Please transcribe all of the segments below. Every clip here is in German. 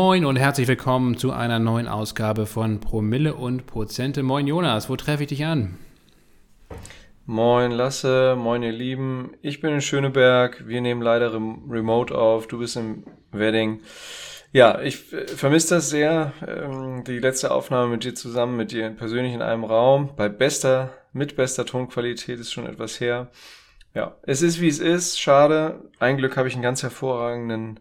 Moin und herzlich willkommen zu einer neuen Ausgabe von Promille und Prozente. Moin Jonas, wo treffe ich dich an? Moin Lasse, moin ihr Lieben. Ich bin in Schöneberg. Wir nehmen leider remote auf. Du bist im Wedding. Ja, ich vermisse das sehr. Ähm, die letzte Aufnahme mit dir zusammen, mit dir persönlich in einem Raum, bei bester, mit bester Tonqualität ist schon etwas her. Ja, es ist wie es ist. Schade. Ein Glück habe ich einen ganz hervorragenden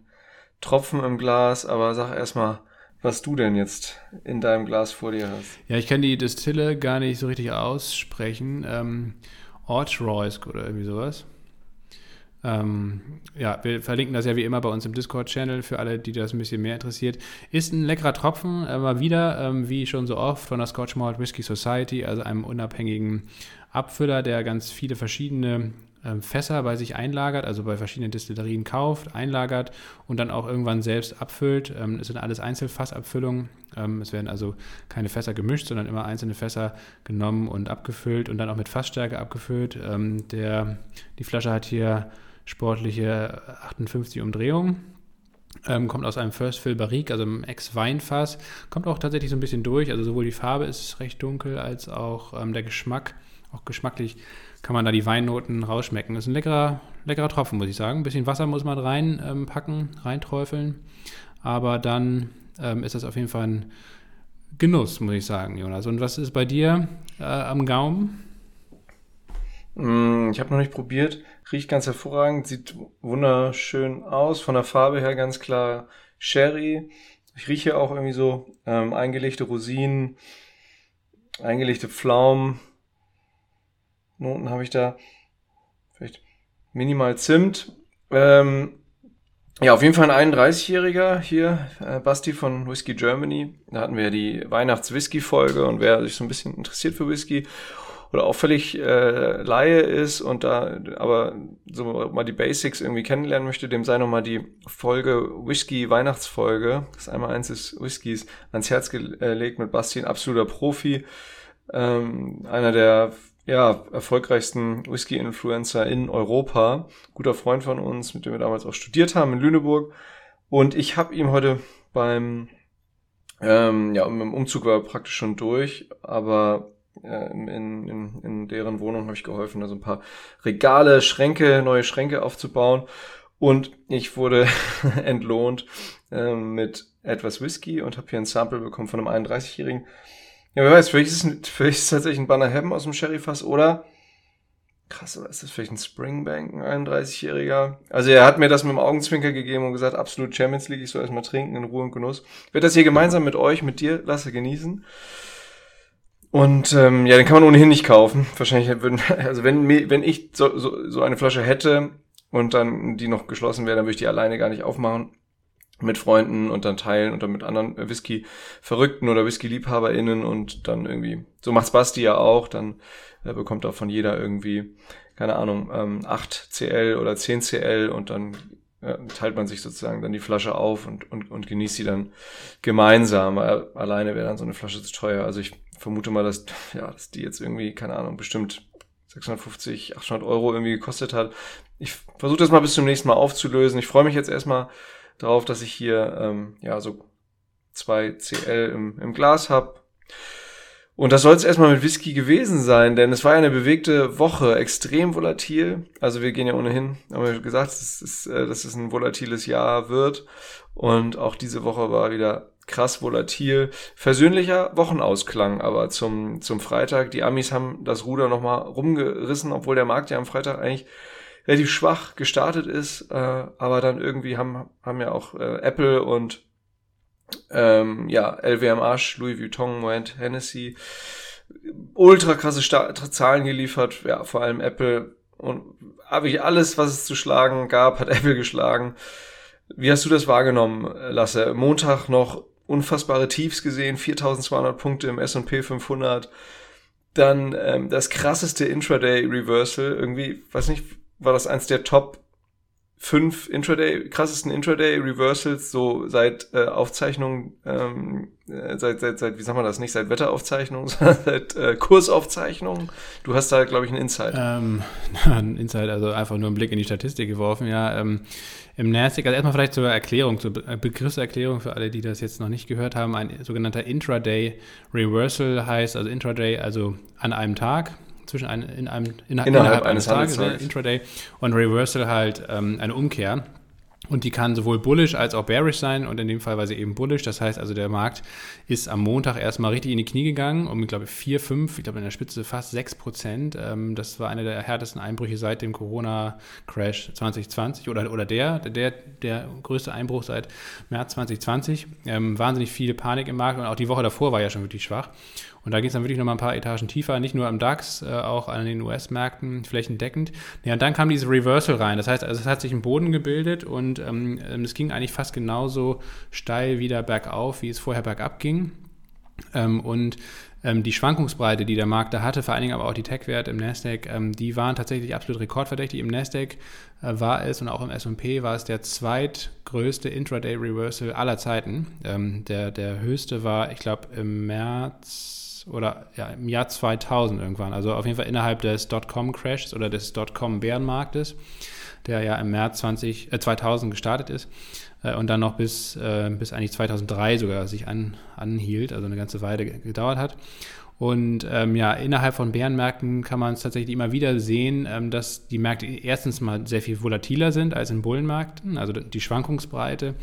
Tropfen im Glas, aber sag erstmal, was du denn jetzt in deinem Glas vor dir hast. Ja, ich kann die Distille gar nicht so richtig aussprechen. Ähm, Ortroysk oder irgendwie sowas. Ähm, ja, wir verlinken das ja wie immer bei uns im Discord-Channel für alle, die das ein bisschen mehr interessiert. Ist ein leckerer Tropfen, mal wieder, ähm, wie schon so oft, von der Scotch Malt Whisky Society, also einem unabhängigen Abfüller, der ganz viele verschiedene Fässer bei sich einlagert, also bei verschiedenen Distillerien kauft, einlagert und dann auch irgendwann selbst abfüllt. Ähm, es sind alles Einzelfassabfüllungen. Ähm, es werden also keine Fässer gemischt, sondern immer einzelne Fässer genommen und abgefüllt und dann auch mit Fassstärke abgefüllt. Der, die Flasche hat hier sportliche 58 Umdrehungen. Ähm, kommt aus einem First Fill Barrique, also einem Ex-Weinfass. Kommt auch tatsächlich so ein bisschen durch. Also sowohl die Farbe ist recht dunkel, als auch ähm, der Geschmack. Auch geschmacklich kann man da die Weinnoten rausschmecken. Das ist ein leckerer, leckerer Tropfen, muss ich sagen. Ein bisschen Wasser muss man reinpacken, ähm, reinträufeln. Aber dann ähm, ist das auf jeden Fall ein Genuss, muss ich sagen, Jonas. Und was ist bei dir äh, am Gaumen? Mm, ich habe noch nicht probiert. Riecht ganz hervorragend, sieht wunderschön aus. Von der Farbe her ganz klar Sherry. Ich rieche auch irgendwie so ähm, eingelegte Rosinen, eingelegte Pflaumen, Noten habe ich da. Vielleicht minimal Zimt. Ähm, ja, auf jeden Fall ein 31-Jähriger hier, äh, Basti von Whisky Germany. Da hatten wir ja die Weihnachts-Whisky-Folge und wer sich so ein bisschen interessiert für Whisky oder auch völlig äh, Laie ist und da aber so mal die Basics irgendwie kennenlernen möchte, dem sei nochmal die Folge Whisky Weihnachtsfolge, das einmal eins des Whiskys, ans Herz gelegt mit Basti, ein absoluter Profi, ähm, einer der ja, erfolgreichsten Whisky-Influencer in Europa. Guter Freund von uns, mit dem wir damals auch studiert haben in Lüneburg. Und ich habe ihm heute beim, ähm, ja, im Umzug war er praktisch schon durch, aber äh, in, in, in deren Wohnung habe ich geholfen, also ein paar Regale, Schränke, neue Schränke aufzubauen. Und ich wurde entlohnt äh, mit etwas Whisky und habe hier ein Sample bekommen von einem 31-Jährigen, ja, wer weiß, vielleicht ist es, vielleicht ist es tatsächlich ein Banner Heaven aus dem Sherryfass oder krass, oder ist das vielleicht ein Springbank, ein 31-Jähriger? Also er hat mir das mit dem Augenzwinker gegeben und gesagt, absolut Champions League, ich soll erstmal trinken in Ruhe und Genuss. Ich werde das hier gemeinsam mit euch, mit dir, Lasse, genießen. Und ähm, ja, den kann man ohnehin nicht kaufen. Wahrscheinlich würden, also wenn, wenn ich so, so, so eine Flasche hätte und dann die noch geschlossen wäre, dann würde ich die alleine gar nicht aufmachen mit Freunden und dann teilen und dann mit anderen Whisky-Verrückten oder Whisky-LiebhaberInnen und dann irgendwie, so macht's Basti ja auch, dann äh, bekommt auch von jeder irgendwie, keine Ahnung, ähm, 8 CL oder 10 CL und dann äh, teilt man sich sozusagen dann die Flasche auf und, und, und genießt sie dann gemeinsam. Alleine wäre dann so eine Flasche zu teuer. Also ich vermute mal, dass, ja, dass die jetzt irgendwie, keine Ahnung, bestimmt 650, 800 Euro irgendwie gekostet hat. Ich versuche das mal bis zum nächsten Mal aufzulösen. Ich freue mich jetzt erstmal drauf, dass ich hier ähm, ja so zwei CL im, im Glas habe. Und das soll es erstmal mit Whisky gewesen sein, denn es war ja eine bewegte Woche, extrem volatil. Also wir gehen ja ohnehin, haben wir gesagt, dass es, äh, dass es ein volatiles Jahr wird. Und auch diese Woche war wieder krass volatil. Versöhnlicher Wochenausklang aber zum, zum Freitag. Die Amis haben das Ruder nochmal rumgerissen, obwohl der Markt ja am Freitag eigentlich relativ schwach gestartet ist, äh, aber dann irgendwie haben, haben ja auch äh, Apple und ähm, ja, LVMH, Louis Vuitton, Moet Hennessy ultra krasse Sta Zahlen geliefert, ja, vor allem Apple und habe ich alles, was es zu schlagen gab, hat Apple geschlagen. Wie hast du das wahrgenommen, Lasse? Montag noch unfassbare Tiefs gesehen, 4200 Punkte im S&P 500. Dann ähm, das krasseste Intraday Reversal, irgendwie, weiß nicht, war das eins der Top fünf Intraday, krassesten Intraday-Reversals so seit äh, Aufzeichnung, ähm, äh, seit, seit, seit, wie sagen wir das, nicht seit Wetteraufzeichnung, sondern seit äh, Kursaufzeichnung. Du hast da, glaube ich, einen Insight. Ähm, ein Insight, also einfach nur einen Blick in die Statistik geworfen, ja. Ähm, Im NASDAQ, also erstmal vielleicht zur Erklärung, zur Begriffserklärung für alle, die das jetzt noch nicht gehört haben, ein sogenannter Intraday Reversal heißt, also Intraday, also an einem Tag, zwischen ein, in einem, in, innerhalb, innerhalb eines, eines Tages, ne, Intraday, und Reversal halt ähm, eine Umkehr. Und die kann sowohl bullish als auch bearish sein und in dem Fall war sie eben bullish. Das heißt also, der Markt ist am Montag erstmal richtig in die Knie gegangen, um, ich glaube, 4, 5, ich glaube in der Spitze fast 6 Prozent. Ähm, das war einer der härtesten Einbrüche seit dem Corona-Crash 2020 oder, oder der, der, der größte Einbruch seit März 2020. Ähm, wahnsinnig viel Panik im Markt und auch die Woche davor war ja schon wirklich schwach. Und da geht es dann wirklich nochmal ein paar Etagen tiefer, nicht nur am DAX, äh, auch an den US-Märkten flächendeckend. Ja, und dann kam diese Reversal rein. Das heißt, also es hat sich ein Boden gebildet und ähm, ähm, es ging eigentlich fast genauso steil wieder bergauf, wie es vorher bergab ging. Ähm, und ähm, die Schwankungsbreite, die der Markt da hatte, vor allen Dingen aber auch die Tech-Werte im Nasdaq, ähm, die waren tatsächlich absolut rekordverdächtig. Im Nasdaq war es und auch im S&P war es der zweitgrößte Intraday-Reversal aller Zeiten. Ähm, der, der höchste war, ich glaube, im März oder ja, im Jahr 2000 irgendwann. Also auf jeden Fall innerhalb des Dotcom-Crashs oder des Dotcom-Bärenmarktes, der ja im März 20, äh, 2000 gestartet ist äh, und dann noch bis, äh, bis eigentlich 2003 sogar sich an, anhielt, also eine ganze Weile gedauert hat. Und ähm, ja, innerhalb von Bärenmärkten kann man es tatsächlich immer wieder sehen, ähm, dass die Märkte erstens mal sehr viel volatiler sind als in Bullenmärkten. Also die Schwankungsbreite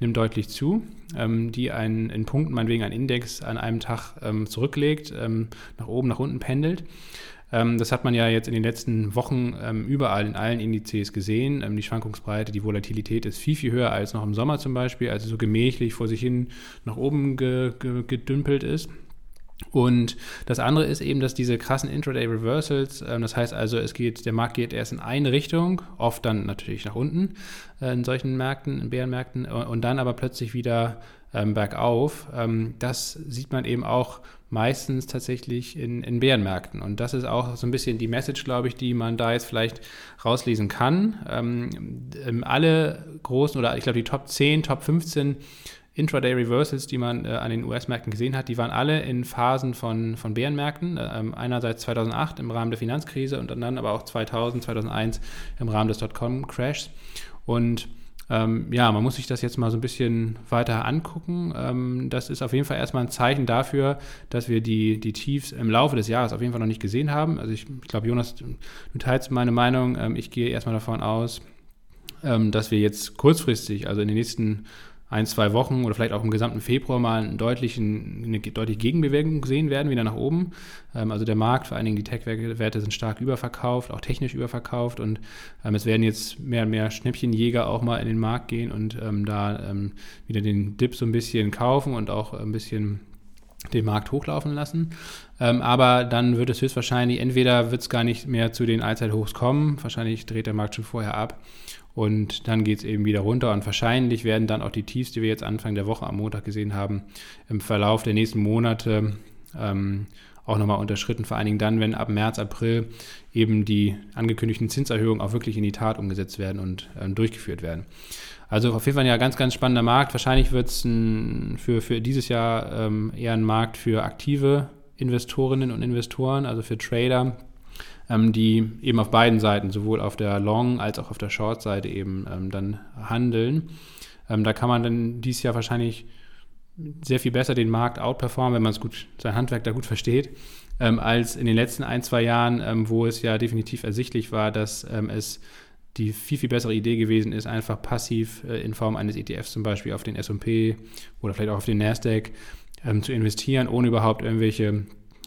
nimmt deutlich zu, ähm, die einen, in Punkten meinetwegen ein Index an einem Tag ähm, zurücklegt, ähm, nach oben, nach unten pendelt. Ähm, das hat man ja jetzt in den letzten Wochen überall in allen Indizes gesehen. die Schwankungsbreite, die Volatilität ist viel, viel höher als noch im Sommer zum Beispiel, also so gemächlich vor sich hin nach oben ge, ge, gedümpelt ist. Und das andere ist eben, dass diese krassen Intraday Reversals, äh, das heißt also, es geht, der Markt geht erst in eine Richtung, oft dann natürlich nach unten äh, in solchen Märkten, in Bärenmärkten, und dann aber plötzlich wieder ähm, bergauf. Ähm, das sieht man eben auch meistens tatsächlich in, in Bärenmärkten. Und das ist auch so ein bisschen die Message, glaube ich, die man da jetzt vielleicht rauslesen kann. Ähm, ähm alle großen oder ich glaube die Top 10, Top 15 Intraday Reversals, die man äh, an den US-Märkten gesehen hat, die waren alle in Phasen von, von Bärenmärkten. Äh, einerseits 2008 im Rahmen der Finanzkrise und dann aber auch 2000, 2001 im Rahmen des Dotcom-Crashs. Und ähm, ja, man muss sich das jetzt mal so ein bisschen weiter angucken. Ähm, das ist auf jeden Fall erstmal ein Zeichen dafür, dass wir die, die Tiefs im Laufe des Jahres auf jeden Fall noch nicht gesehen haben. Also ich, ich glaube, Jonas, du teilst meine Meinung. Ähm, ich gehe erstmal davon aus, ähm, dass wir jetzt kurzfristig, also in den nächsten ein, zwei Wochen oder vielleicht auch im gesamten Februar mal einen deutlichen, eine deutliche Gegenbewegung sehen werden, wieder nach oben. Ähm, also der Markt, vor allen Dingen die Tech-Werte sind stark überverkauft, auch technisch überverkauft und ähm, es werden jetzt mehr und mehr Schnäppchenjäger auch mal in den Markt gehen und ähm, da wieder den Dip so ein bisschen kaufen und auch ein bisschen den Markt hochlaufen lassen. Ähm, aber dann wird es höchstwahrscheinlich, entweder wird es gar nicht mehr zu den Allzeithochs kommen, wahrscheinlich dreht der Markt schon vorher ab und dann geht es eben wieder runter und wahrscheinlich werden dann auch die Tiefs, die wir jetzt Anfang der Woche am Montag gesehen haben, im Verlauf der nächsten Monate ähm, auch nochmal unterschritten. Vor allen Dingen dann, wenn ab März, April eben die angekündigten Zinserhöhungen auch wirklich in die Tat umgesetzt werden und ähm, durchgeführt werden. Also auf jeden Fall ja ganz, ganz spannender Markt. Wahrscheinlich wird es für, für dieses Jahr ähm, eher ein Markt für aktive Investorinnen und Investoren, also für Trader, ähm, die eben auf beiden Seiten, sowohl auf der Long- als auch auf der Short-Seite eben ähm, dann handeln. Ähm, da kann man dann dieses Jahr wahrscheinlich sehr viel besser den Markt outperformen, wenn man es gut, sein Handwerk da gut versteht, ähm, als in den letzten ein, zwei Jahren, ähm, wo es ja definitiv ersichtlich war, dass es die viel, viel bessere Idee gewesen ist, einfach passiv äh, in Form eines ETFs zum Beispiel auf den S&P oder vielleicht auch auf den Nasdaq ähm, zu investieren, ohne überhaupt irgendwelche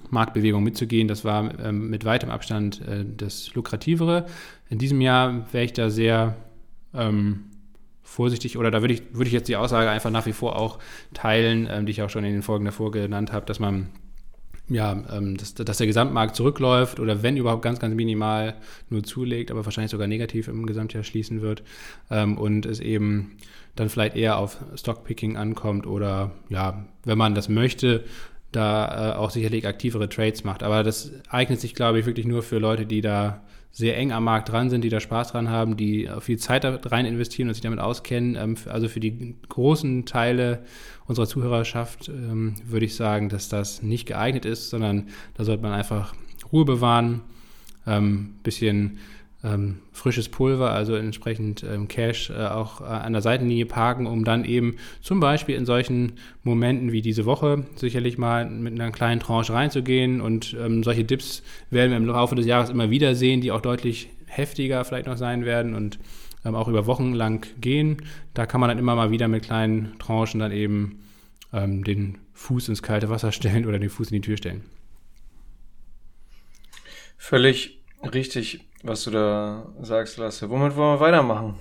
Marktbewegung mitzugehen. Das war ähm, mit weitem Abstand äh, das lukrativere. In diesem Jahr wäre ich da sehr ähm, vorsichtig oder da würde ich, würde ich jetzt die Aussage einfach nach wie vor auch teilen, ähm, die ich auch schon in den Folgen davor genannt habe, dass man ja, ähm, dass, dass, der Gesamtmarkt zurückläuft oder wenn überhaupt ganz, ganz minimal nur zulegt, aber wahrscheinlich sogar negativ im Gesamtjahr schließen wird ähm, und es eben dann vielleicht eher auf Stockpicking ankommt oder ja, wenn man das möchte, da äh, auch sicherlich aktivere Trades macht. Aber das eignet sich, glaube ich, wirklich nur für Leute, die da sehr eng am Markt dran sind, die da Spaß dran haben, die viel Zeit da rein investieren und sich damit auskennen. Ähm, also für die großen Teile unserer Zuhörerschaft ähm, würde ich sagen, dass das nicht geeignet ist, sondern da sollte man einfach Ruhe bewahren, ähm, bisschen ähm, frisches Pulver, also entsprechend ähm, Cash äh, auch äh, an der Seitenlinie parken, um dann eben zum Beispiel in solchen Momenten wie diese Woche sicherlich mal mit einer kleinen Tranche reinzugehen und ähm, solche Dips werden wir im Laufe des Jahres immer wieder sehen, die auch deutlich heftiger vielleicht noch sein werden und ähm, auch über Wochen lang gehen. Da kann man dann immer mal wieder mit kleinen Tranchen dann eben ähm, den Fuß ins kalte Wasser stellen oder den Fuß in die Tür stellen. Völlig richtig was du da sagst, Lasse. Womit wollen wir weitermachen?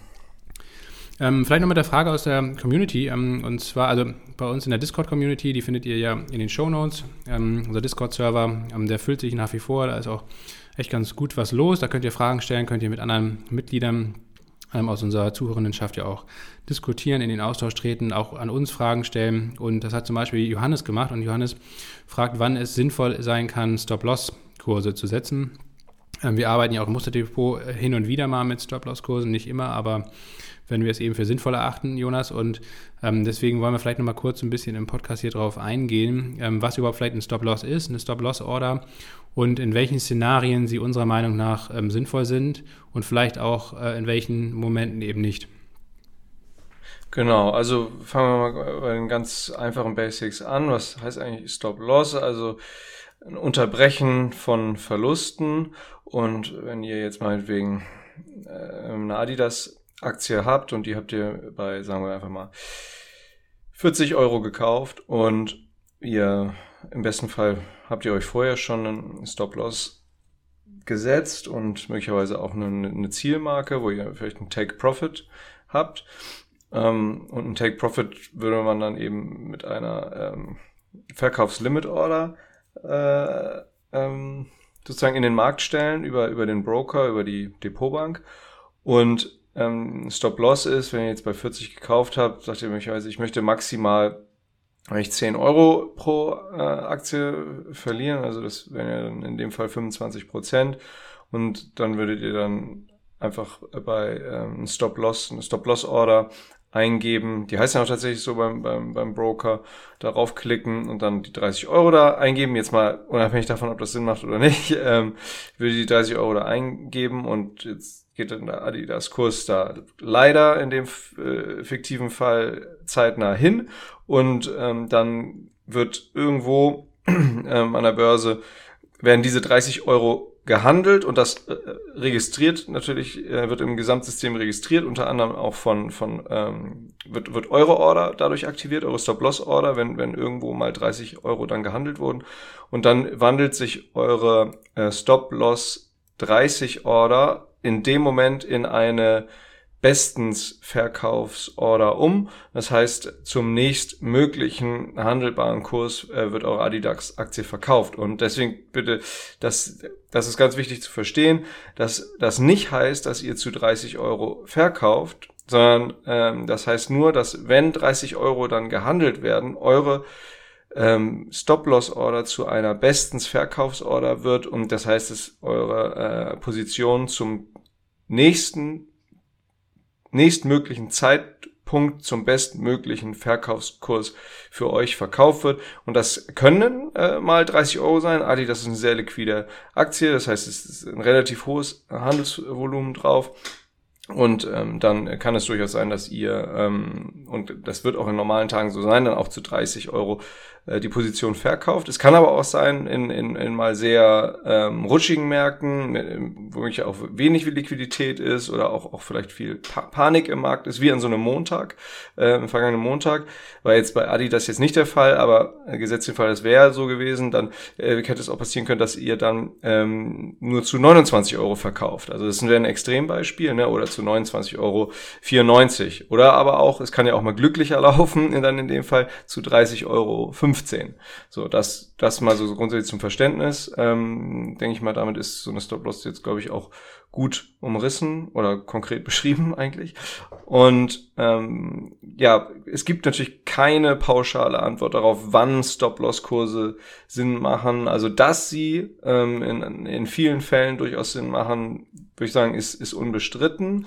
Ähm, vielleicht noch mit der Frage aus der Community. Ähm, und zwar, also bei uns in der Discord-Community, die findet ihr ja in den Show Notes. Ähm, unser Discord-Server, ähm, der füllt sich nach wie vor. Da ist auch echt ganz gut was los. Da könnt ihr Fragen stellen, könnt ihr mit anderen Mitgliedern ähm, aus unserer Zuhörendenschaft ja auch diskutieren, in den Austausch treten, auch an uns Fragen stellen. Und das hat zum Beispiel Johannes gemacht. Und Johannes fragt, wann es sinnvoll sein kann, Stop-Loss-Kurse zu setzen. Ähm, wir arbeiten ja auch im Musterdepot äh, hin und wieder mal mit Stop-Loss-Kursen, nicht immer, aber wenn wir es eben für sinnvoll erachten, Jonas. Und ähm, deswegen wollen wir vielleicht nochmal kurz ein bisschen im Podcast hier drauf eingehen, ähm, was überhaupt vielleicht ein Stop-Loss ist, eine Stop-Loss-Order und in welchen Szenarien sie unserer Meinung nach ähm, sinnvoll sind und vielleicht auch äh, in welchen Momenten eben nicht. Genau, also fangen wir mal bei den ganz einfachen Basics an. Was heißt eigentlich Stop-Loss? Also ein Unterbrechen von Verlusten. Und wenn ihr jetzt meinetwegen äh, eine Adidas-Aktie habt und die habt ihr bei, sagen wir einfach mal, 40 Euro gekauft und ihr im besten Fall habt ihr euch vorher schon einen Stop-Loss gesetzt und möglicherweise auch eine, eine, Zielmarke, wo ihr vielleicht einen Take-Profit habt. Ähm, und ein Take-Profit würde man dann eben mit einer ähm, Verkaufslimit-Order äh, ähm, sozusagen in den Markt stellen über, über den Broker, über die Depotbank. Und ähm, Stop-Loss ist, wenn ihr jetzt bei 40 gekauft habt, sagt ihr möglicherweise, ich möchte maximal ich 10 Euro pro äh, Aktie verlieren, also das wären ja dann in dem Fall 25 Prozent und dann würdet ihr dann einfach bei ähm, Stop-Loss, eine Stop-Loss-Order eingeben. Die heißt ja auch tatsächlich so beim, beim, beim Broker. Darauf klicken und dann die 30 Euro da eingeben. Jetzt mal unabhängig davon, ob das Sinn macht oder nicht, ähm, würde die 30 Euro da eingeben und jetzt geht dann der Adidas-Kurs da leider in dem äh, fiktiven Fall zeitnah hin und ähm, dann wird irgendwo ähm, an der Börse werden diese 30 Euro gehandelt und das äh, registriert natürlich, äh, wird im Gesamtsystem registriert, unter anderem auch von, von ähm, wird, wird eure Order dadurch aktiviert, eure Stop-Loss-Order, wenn, wenn irgendwo mal 30 Euro dann gehandelt wurden. Und dann wandelt sich eure äh, Stop-Loss 30 Order in dem Moment in eine bestens Verkaufsorder um. Das heißt, zum nächstmöglichen handelbaren Kurs äh, wird eure Adidas-Aktie verkauft. Und deswegen bitte, das, das ist ganz wichtig zu verstehen, dass das nicht heißt, dass ihr zu 30 Euro verkauft, sondern ähm, das heißt nur, dass wenn 30 Euro dann gehandelt werden, eure ähm, Stop-Loss-Order zu einer bestens Verkaufsorder wird und das heißt, dass eure äh, Position zum nächsten nächstmöglichen Zeitpunkt zum bestmöglichen Verkaufskurs für euch verkauft wird. Und das können äh, mal 30 Euro sein. Adi, das ist eine sehr liquide Aktie. Das heißt, es ist ein relativ hohes Handelsvolumen drauf. Und ähm, dann kann es durchaus sein, dass ihr, ähm, und das wird auch in normalen Tagen so sein, dann auch zu 30 Euro äh, die Position verkauft. Es kann aber auch sein, in, in, in mal sehr ähm, rutschigen Märkten, wo wirklich auch wenig Liquidität ist oder auch, auch vielleicht viel pa Panik im Markt ist, wie an so einem Montag, äh, im vergangenen Montag. War jetzt bei Adidas jetzt nicht der Fall, aber äh, gesetzt den Fall, es wäre so gewesen, dann äh, hätte es auch passieren können, dass ihr dann ähm, nur zu 29 Euro verkauft. Also das wäre ein Extrembeispiel, ne? oder zu 29,94 Euro. Oder aber auch, es kann ja auch mal glücklicher laufen, dann in dem Fall zu 30,50 Euro. 15. So, das, das mal so grundsätzlich zum Verständnis. Ähm, denke ich mal, damit ist so eine Stop-Loss jetzt, glaube ich, auch gut umrissen oder konkret beschrieben eigentlich. Und ähm, ja, es gibt natürlich keine pauschale Antwort darauf, wann Stop-Loss-Kurse Sinn machen. Also dass sie ähm, in, in vielen Fällen durchaus Sinn machen, würde ich sagen, ist, ist unbestritten.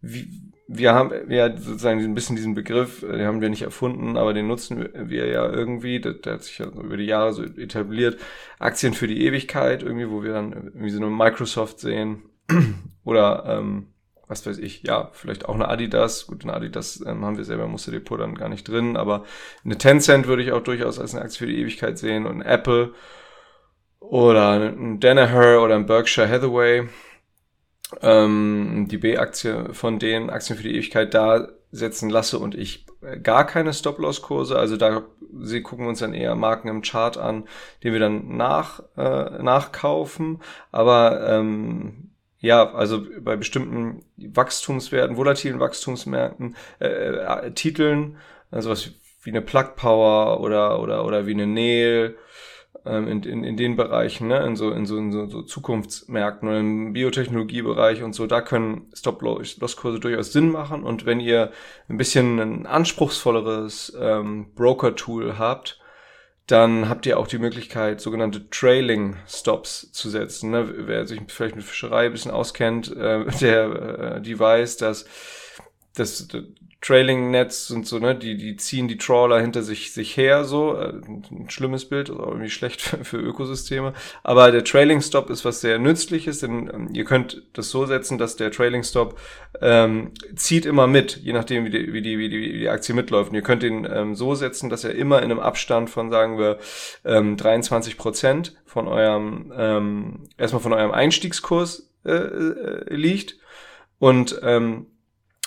Wie, wir haben ja sozusagen ein bisschen diesen Begriff, äh, den haben wir nicht erfunden, aber den nutzen wir ja irgendwie, der, der hat sich ja über die Jahre so etabliert, Aktien für die Ewigkeit, irgendwie, wo wir dann irgendwie so eine Microsoft sehen. Oder ähm, was weiß ich, ja, vielleicht auch eine Adidas. Gut, eine Adidas ähm, haben wir selber im Musterdepot dann gar nicht drin, aber eine Tencent würde ich auch durchaus als eine Aktie für die Ewigkeit sehen. Und Apple. Oder ein Danaher oder ein Berkshire Hathaway ähm, die B-Aktie von den Aktien für die Ewigkeit, da setzen Lasse und ich gar keine Stop-Loss-Kurse. Also da sie gucken uns dann eher Marken im Chart an, die wir dann nach, äh, nachkaufen. Aber ähm, ja, also bei bestimmten Wachstumswerten, volatilen Wachstumsmärkten, äh, äh, Titeln, also was wie eine Plug Power oder, oder, oder wie eine Nail, ähm, in, in, in den Bereichen, ne, in so, in so, in so, so Zukunftsmärkten oder im Biotechnologiebereich und so, da können Stop-Loss-Kurse durchaus Sinn machen. Und wenn ihr ein bisschen ein anspruchsvolleres ähm, Broker-Tool habt, dann habt ihr auch die Möglichkeit, sogenannte Trailing Stops zu setzen. Ne? Wer sich vielleicht mit Fischerei ein bisschen auskennt, äh, der äh, die weiß, dass das Trailing-Nets und so, ne, die, die ziehen die Trawler hinter sich, sich her, so. Äh, ein schlimmes Bild, ist irgendwie schlecht für, für Ökosysteme. Aber der Trailing-Stop ist was sehr nützliches, denn ähm, ihr könnt das so setzen, dass der Trailing-Stop ähm, zieht immer mit, je nachdem, wie die, wie die, wie die, wie die Aktie mitläuft. Und ihr könnt ihn ähm, so setzen, dass er immer in einem Abstand von, sagen wir, ähm, 23 Prozent von eurem, ähm, erstmal von eurem Einstiegskurs äh, äh, liegt. Und ähm,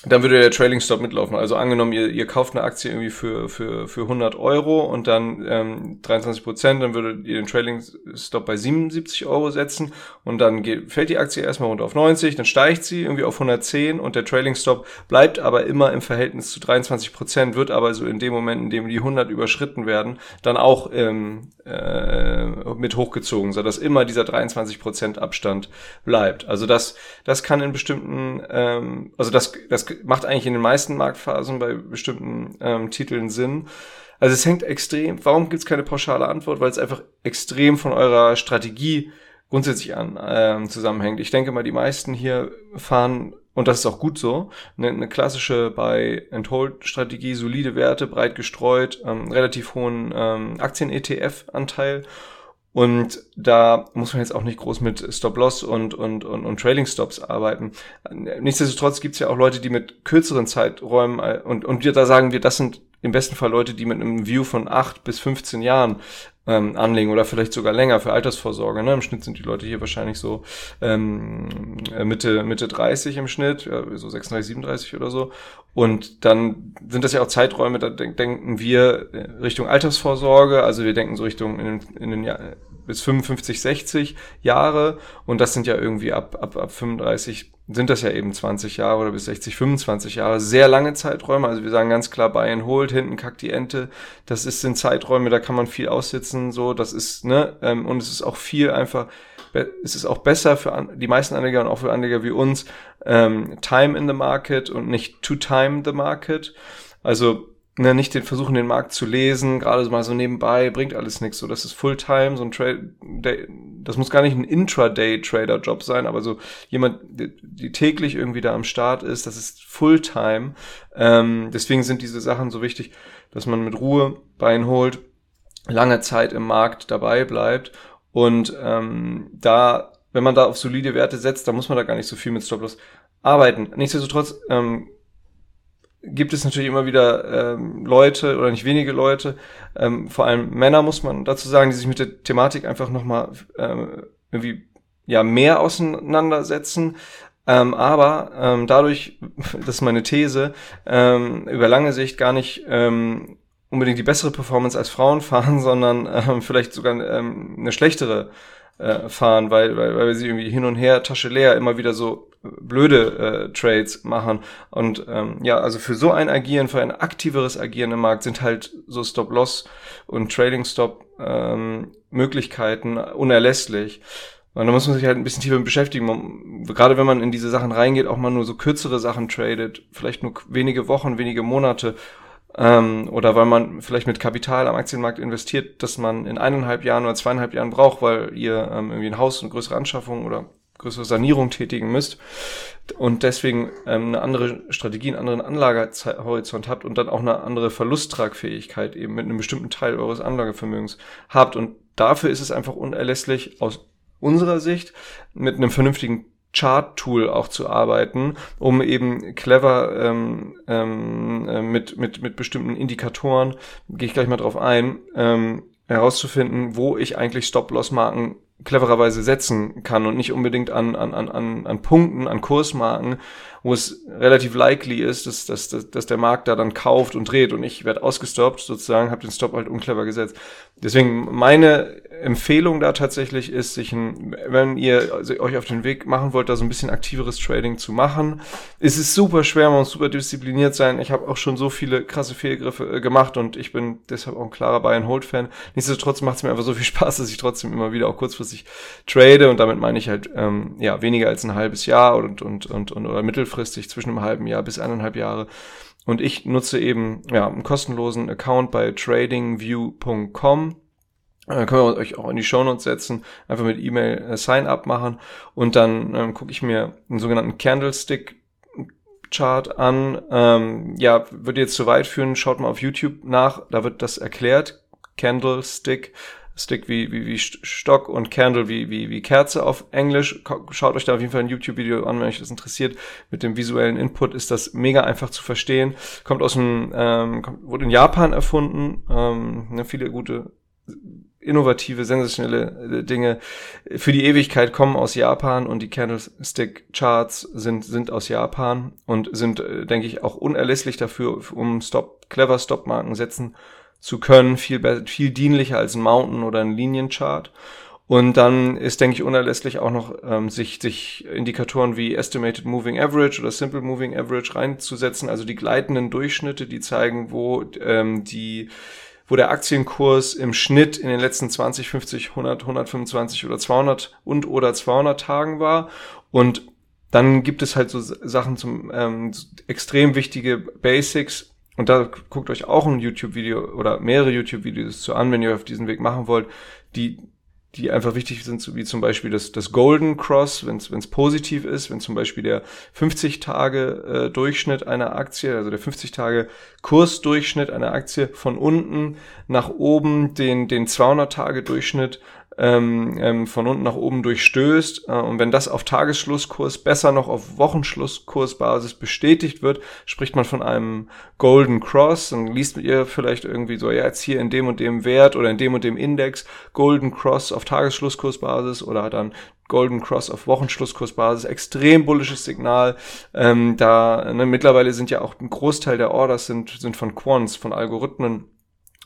dann würde der Trailing Stop mitlaufen. Also angenommen, ihr, ihr kauft eine Aktie irgendwie für, für, für 100 Euro und dann ähm, 23 Prozent, dann würdet ihr den Trailing Stop bei 77 Euro setzen und dann geht, fällt die Aktie erstmal runter auf 90, dann steigt sie irgendwie auf 110 und der Trailing Stop bleibt aber immer im Verhältnis zu 23 Prozent, wird aber so in dem Moment, in dem die 100 überschritten werden, dann auch ähm, äh, mit hochgezogen, sodass immer dieser 23 Prozent Abstand bleibt. Also das, das kann in bestimmten, ähm, also das, das macht eigentlich in den meisten Marktphasen bei bestimmten ähm, Titeln Sinn. Also es hängt extrem, warum gibt es keine pauschale Antwort? Weil es einfach extrem von eurer Strategie grundsätzlich an ähm, zusammenhängt. Ich denke mal, die meisten hier fahren, und das ist auch gut so, eine, eine klassische bei Hold-Strategie, solide Werte, breit gestreut, ähm, relativ hohen ähm, Aktien-ETF-Anteil und da muss man jetzt auch nicht groß mit Stop-Loss und, und, und, und Trailing-Stops arbeiten. Nichtsdestotrotz gibt es ja auch Leute, die mit kürzeren Zeiträumen äh, und, und wir, da sagen wir, das sind im besten Fall Leute, die mit einem View von acht bis 15 Jahren ähm, anlegen oder vielleicht sogar länger für Altersvorsorge. Ne? Im Schnitt sind die Leute hier wahrscheinlich so ähm, Mitte, Mitte 30 im Schnitt, ja, so 36, 37 oder so. Und dann sind das ja auch Zeiträume, da denken wir Richtung Altersvorsorge, also wir denken so Richtung in den, in den Jahr, bis 55, 60 Jahre und das sind ja irgendwie ab, ab, ab 35 sind das ja eben 20 Jahre oder bis 60, 25 Jahre. Sehr lange Zeiträume. Also wir sagen ganz klar, Buy and Hold, hinten kackt die Ente. Das ist, sind Zeiträume, da kann man viel aussitzen, so. Das ist, ne, ähm, und es ist auch viel einfach, es ist auch besser für die meisten Anleger und auch für Anleger wie uns, ähm, Time in the Market und nicht to time the Market. Also, ne, nicht den versuchen, den Markt zu lesen, gerade so mal so nebenbei, bringt alles nichts. So, das ist Fulltime, so ein Trade, das muss gar nicht ein Intraday-Trader-Job sein, aber so jemand, die, die, täglich irgendwie da am Start ist, das ist Fulltime. Ähm, deswegen sind diese Sachen so wichtig, dass man mit Ruhe Bein holt, lange Zeit im Markt dabei bleibt und ähm, da, wenn man da auf solide Werte setzt, dann muss man da gar nicht so viel mit Stop-Loss arbeiten. Nichtsdestotrotz ähm, gibt es natürlich immer wieder ähm, Leute oder nicht wenige Leute, ähm, vor allem Männer muss man dazu sagen, die sich mit der Thematik einfach nochmal ähm, irgendwie ja mehr auseinandersetzen. Ähm, aber ähm, dadurch, das ist meine These, ähm, über lange Sicht gar nicht ähm, unbedingt die bessere Performance als Frauen fahren, sondern ähm, vielleicht sogar ähm, eine schlechtere äh, fahren, weil, weil, weil sie irgendwie hin und her, Tasche leer, immer wieder so blöde äh, Trades machen. Und ähm, ja, also für so ein Agieren, für ein aktiveres Agieren im Markt sind halt so Stop-Loss und Trading-Stop ähm, unerlässlich. Und da muss man sich halt ein bisschen tiefer beschäftigen. Gerade wenn man in diese Sachen reingeht, auch mal nur so kürzere Sachen tradet, vielleicht nur wenige Wochen, wenige Monate, ähm, oder weil man vielleicht mit Kapital am Aktienmarkt investiert, dass man in eineinhalb Jahren oder zweieinhalb Jahren braucht, weil ihr ähm, irgendwie ein Haus, eine größere Anschaffung oder größere Sanierung tätigen müsst und deswegen ähm, eine andere Strategie, einen anderen Anlagehorizont habt und dann auch eine andere Verlusttragfähigkeit eben mit einem bestimmten Teil eures Anlagevermögens habt. Und dafür ist es einfach unerlässlich aus unserer Sicht mit einem vernünftigen Chart-Tool auch zu arbeiten, um eben clever ähm, ähm, äh, mit, mit, mit bestimmten Indikatoren, gehe ich gleich mal drauf ein, ähm, herauszufinden, wo ich eigentlich Stop-Loss-Marken clevererweise setzen kann und nicht unbedingt an, an, an, an Punkten, an Kursmarken, wo es relativ likely ist, dass, dass, dass, dass der Markt da dann kauft und dreht und ich werde ausgestoppt sozusagen, habe den Stop halt unclever gesetzt. Deswegen meine Empfehlung da tatsächlich ist, sich ein, wenn ihr euch auf den Weg machen wollt, da so ein bisschen aktiveres Trading zu machen, ist es super schwer, man muss super diszipliniert sein. Ich habe auch schon so viele krasse Fehlgriffe äh, gemacht und ich bin deshalb auch ein klarer Buy-and-Hold-Fan. Nichtsdestotrotz macht es mir einfach so viel Spaß, dass ich trotzdem immer wieder auch kurzfristig trade und damit meine ich halt ähm, ja weniger als ein halbes Jahr und, und, und, und oder mittelfristig zwischen einem halben Jahr bis eineinhalb Jahre. Und ich nutze eben ja, einen kostenlosen Account bei tradingview.com. Äh, können wir euch auch in die Shownotes setzen, einfach mit E-Mail äh, Sign-up machen und dann ähm, gucke ich mir einen sogenannten Candlestick Chart an. Ähm, ja, würde jetzt zu weit führen, schaut mal auf YouTube nach, da wird das erklärt. Candlestick Stick wie, wie, wie Stock und Candle wie, wie, wie Kerze auf Englisch. Schaut euch da auf jeden Fall ein YouTube-Video an, wenn euch das interessiert. Mit dem visuellen Input ist das mega einfach zu verstehen. Kommt aus dem, ähm, kommt, wurde in Japan erfunden. Ähm, ne, viele gute innovative, sensationelle äh, Dinge für die Ewigkeit kommen aus Japan und die Candlestick Charts sind, sind aus Japan und sind, äh, denke ich, auch unerlässlich dafür, um Stop, clever Stop-Marken setzen zu können, viel, viel dienlicher als ein Mountain oder ein Linienchart. Und dann ist, denke ich, unerlässlich auch noch, ähm, sich, sich Indikatoren wie Estimated Moving Average oder Simple Moving Average reinzusetzen, also die gleitenden Durchschnitte, die zeigen, wo ähm, die wo der Aktienkurs im Schnitt in den letzten 20, 50, 100, 125 oder 200 und oder 200 Tagen war. Und dann gibt es halt so Sachen zum ähm, extrem wichtige Basics, und da guckt euch auch ein YouTube-Video oder mehrere YouTube-Videos zu an, wenn ihr auf diesen Weg machen wollt, die, die einfach wichtig sind, wie zum Beispiel das, das Golden Cross, wenn es positiv ist, wenn zum Beispiel der 50-Tage-Durchschnitt äh, einer Aktie, also der 50-Tage-Kursdurchschnitt einer Aktie von unten nach oben den, den 200-Tage-Durchschnitt ähm, ähm, von unten nach oben durchstößt. Äh, und wenn das auf Tagesschlusskurs besser noch auf Wochenschlusskursbasis bestätigt wird, spricht man von einem Golden Cross. Dann liest ihr vielleicht irgendwie so, ja, jetzt hier in dem und dem Wert oder in dem und dem Index Golden Cross auf Tagesschlusskursbasis oder dann Golden Cross auf Wochenschlusskursbasis, extrem bullisches Signal. Ähm, da ne, mittlerweile sind ja auch ein Großteil der Orders sind, sind von Quants, von Algorithmen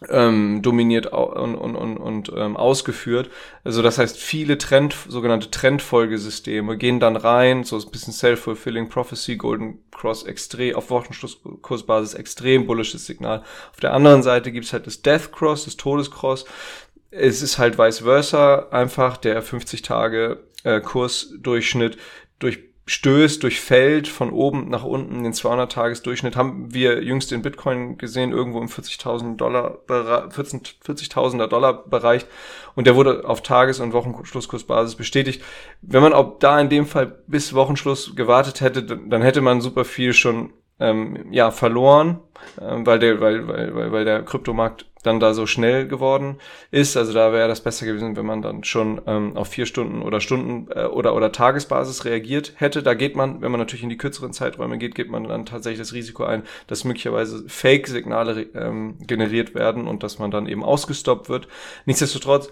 ähm, dominiert und, und, und, und ähm, ausgeführt. Also das heißt, viele Trend, sogenannte Trendfolgesysteme gehen dann rein, so ein bisschen Self-Fulfilling Prophecy, Golden Cross extrem, auf Wochenschlusskursbasis extrem bullisches Signal. Auf der anderen Seite gibt's halt das Death Cross, das Todescross. Es ist halt vice versa, einfach der 50 Tage äh, Kursdurchschnitt durch stößt, durchfällt von oben nach unten den 200-Tages-Durchschnitt. Haben wir jüngst den Bitcoin gesehen, irgendwo im 40.000 Dollar, 40.000er Dollar Bereich. Und der wurde auf Tages- und Wochenschlusskursbasis bestätigt. Wenn man auch da in dem Fall bis Wochenschluss gewartet hätte, dann hätte man super viel schon ähm, ja, verloren, ähm, weil, der, weil, weil, weil der Kryptomarkt dann da so schnell geworden ist. Also da wäre das besser gewesen, wenn man dann schon ähm, auf vier Stunden oder Stunden äh, oder, oder Tagesbasis reagiert hätte. Da geht man, wenn man natürlich in die kürzeren Zeiträume geht, geht man dann tatsächlich das Risiko ein, dass möglicherweise Fake-Signale ähm, generiert werden und dass man dann eben ausgestoppt wird. Nichtsdestotrotz,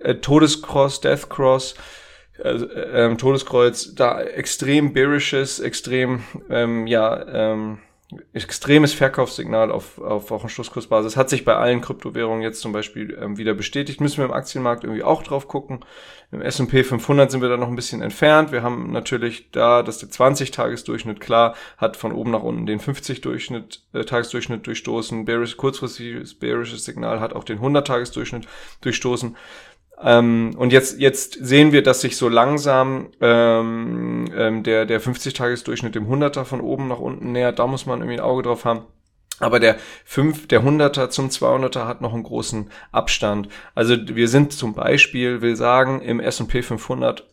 äh, Todescross, Deathcross, äh, ähm, Todeskreuz, da extrem bearishes, extrem, ähm, ja, ähm, extremes Verkaufssignal auf, auf Wochenschlusskursbasis. Hat sich bei allen Kryptowährungen jetzt zum Beispiel ähm, wieder bestätigt. Müssen wir im Aktienmarkt irgendwie auch drauf gucken. Im S&P 500 sind wir da noch ein bisschen entfernt. Wir haben natürlich da, dass der 20-Tagesdurchschnitt klar hat von oben nach unten den 50-Durchschnitt, äh, Tagesdurchschnitt durchstoßen. Bearish, kurzfristiges bearisches Signal hat auch den 100-Tagesdurchschnitt durchstoßen. Ähm, und jetzt, jetzt sehen wir, dass sich so langsam ähm, ähm, der, der 50-Tages-Durchschnitt dem 100er von oben nach unten nähert. Da muss man irgendwie ein Auge drauf haben. Aber der 5, der 100er zum 200er hat noch einen großen Abstand. Also wir sind zum Beispiel, will sagen, im S&P 500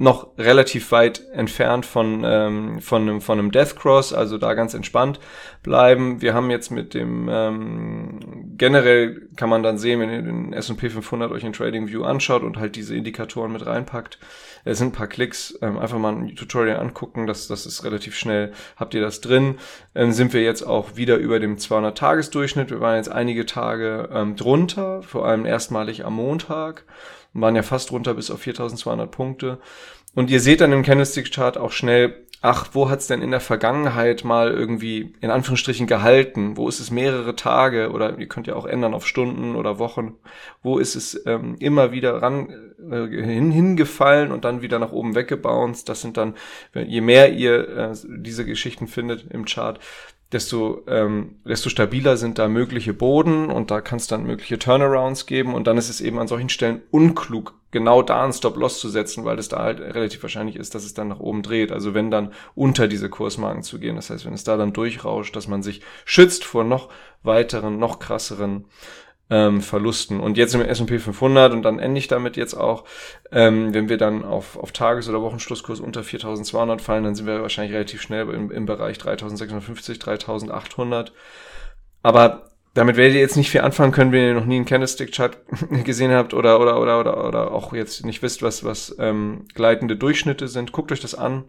noch relativ weit entfernt von, ähm, von, einem, von einem Death Cross, also da ganz entspannt bleiben. Wir haben jetzt mit dem, ähm, generell kann man dann sehen, wenn ihr den S&P 500 euch in Trading View anschaut und halt diese Indikatoren mit reinpackt, es sind ein paar Klicks, ähm, einfach mal ein Tutorial angucken, das, das ist relativ schnell, habt ihr das drin. Ähm, sind wir jetzt auch wieder über dem 200-Tages-Durchschnitt, wir waren jetzt einige Tage ähm, drunter, vor allem erstmalig am Montag waren ja fast runter bis auf 4200 Punkte. Und ihr seht dann im Candlestick-Chart auch schnell, ach, wo hat's denn in der Vergangenheit mal irgendwie in Anführungsstrichen gehalten? Wo ist es mehrere Tage oder ihr könnt ja auch ändern auf Stunden oder Wochen? Wo ist es ähm, immer wieder ran äh, hin, hingefallen und dann wieder nach oben weggebounced? Das sind dann, je mehr ihr äh, diese Geschichten findet im Chart, desto, ähm, desto stabiler sind da mögliche Boden und da kann es dann mögliche Turnarounds geben und dann ist es eben an solchen Stellen unklug, genau da einen Stop-Loss zu setzen, weil es da halt relativ wahrscheinlich ist, dass es dann nach oben dreht. Also wenn dann unter diese Kursmarken zu gehen, das heißt, wenn es da dann durchrauscht, dass man sich schützt vor noch weiteren, noch krasseren ähm, Verlusten. Und jetzt im S&P 500 und dann ende ich damit jetzt auch, ähm, wenn wir dann auf, auf Tages- oder Wochenschlusskurs unter 4200 fallen, dann sind wir wahrscheinlich relativ schnell im, im Bereich 3650, 3800. Aber damit werdet ihr jetzt nicht viel anfangen können, wenn ihr noch nie einen Candlestick-Chart gesehen habt oder, oder, oder, oder, oder auch jetzt nicht wisst, was, was ähm, gleitende Durchschnitte sind. Guckt euch das an.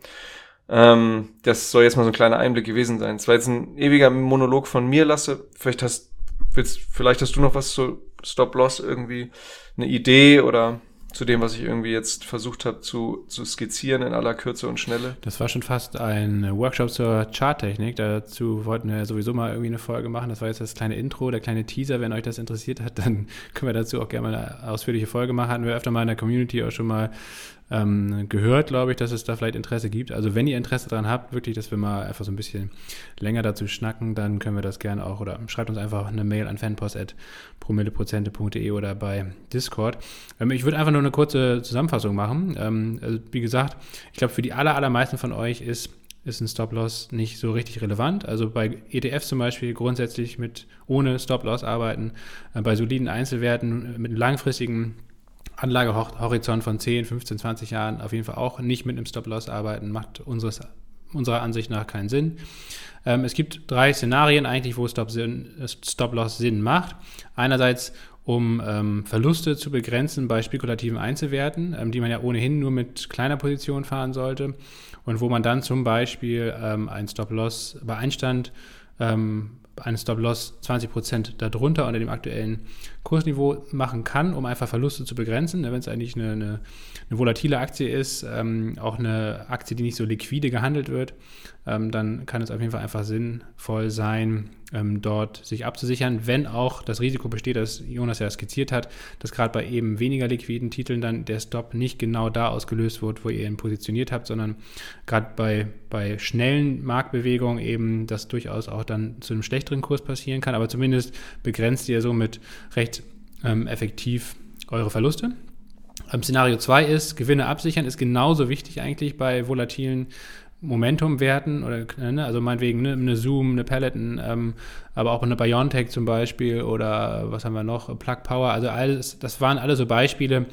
Ähm, das soll jetzt mal so ein kleiner Einblick gewesen sein. Es war jetzt ein ewiger Monolog von mir, Lasse. Vielleicht hast willst, vielleicht hast du noch was zu Stop-Loss irgendwie, eine Idee oder zu dem, was ich irgendwie jetzt versucht habe zu, zu skizzieren in aller Kürze und Schnelle. Das war schon fast ein Workshop zur Charttechnik. Dazu wollten wir sowieso mal irgendwie eine Folge machen. Das war jetzt das kleine Intro, der kleine Teaser. Wenn euch das interessiert hat, dann können wir dazu auch gerne mal eine ausführliche Folge machen. Hatten wir öfter mal in der Community auch schon mal ähm, gehört, glaube ich, dass es da vielleicht Interesse gibt. Also wenn ihr Interesse daran habt, wirklich, dass wir mal einfach so ein bisschen länger dazu schnacken, dann können wir das gerne auch oder schreibt uns einfach eine Mail an fanpost.promilleprozente.de oder bei Discord. Ähm, ich würde einfach nur eine kurze Zusammenfassung machen. Ähm, also wie gesagt, ich glaube, für die aller, allermeisten von euch ist ist ein Stop-Loss nicht so richtig relevant. Also bei ETFs zum Beispiel grundsätzlich mit ohne Stop-Loss arbeiten, äh, bei soliden Einzelwerten mit langfristigen Anlagehorizont von 10, 15, 20 Jahren auf jeden Fall auch nicht mit einem Stop-Loss arbeiten, macht unseres, unserer Ansicht nach keinen Sinn. Ähm, es gibt drei Szenarien eigentlich, wo Stop-Loss Sinn macht. Einerseits um ähm, Verluste zu begrenzen bei spekulativen Einzelwerten, ähm, die man ja ohnehin nur mit kleiner Position fahren sollte und wo man dann zum Beispiel ähm, ein Stop-Loss bei Einstand ähm, einen Stop-Loss 20% darunter unter dem aktuellen Kursniveau machen kann, um einfach Verluste zu begrenzen. Wenn es eigentlich eine, eine, eine, volatile Aktie ist, ähm, auch eine Aktie, die nicht so liquide gehandelt wird, ähm, dann kann es auf jeden Fall einfach sinnvoll sein, ähm, dort sich abzusichern, wenn auch das Risiko besteht, das Jonas ja skizziert hat, dass gerade bei eben weniger liquiden Titeln dann der Stop nicht genau da ausgelöst wird, wo ihr ihn positioniert habt, sondern gerade bei, bei schnellen Marktbewegungen eben das durchaus auch dann zu einem schlechteren Kurs passieren kann, aber zumindest begrenzt ihr somit recht ähm, effektiv eure Verluste. Ähm, Szenario 2 ist, Gewinne absichern, ist genauso wichtig eigentlich bei volatilen Momentumwerten oder ne, also meinetwegen ne, eine Zoom, eine Peloton, ähm, aber auch eine Biontech zum Beispiel oder was haben wir noch, Plug Power, also alles, das waren alle so Beispiele,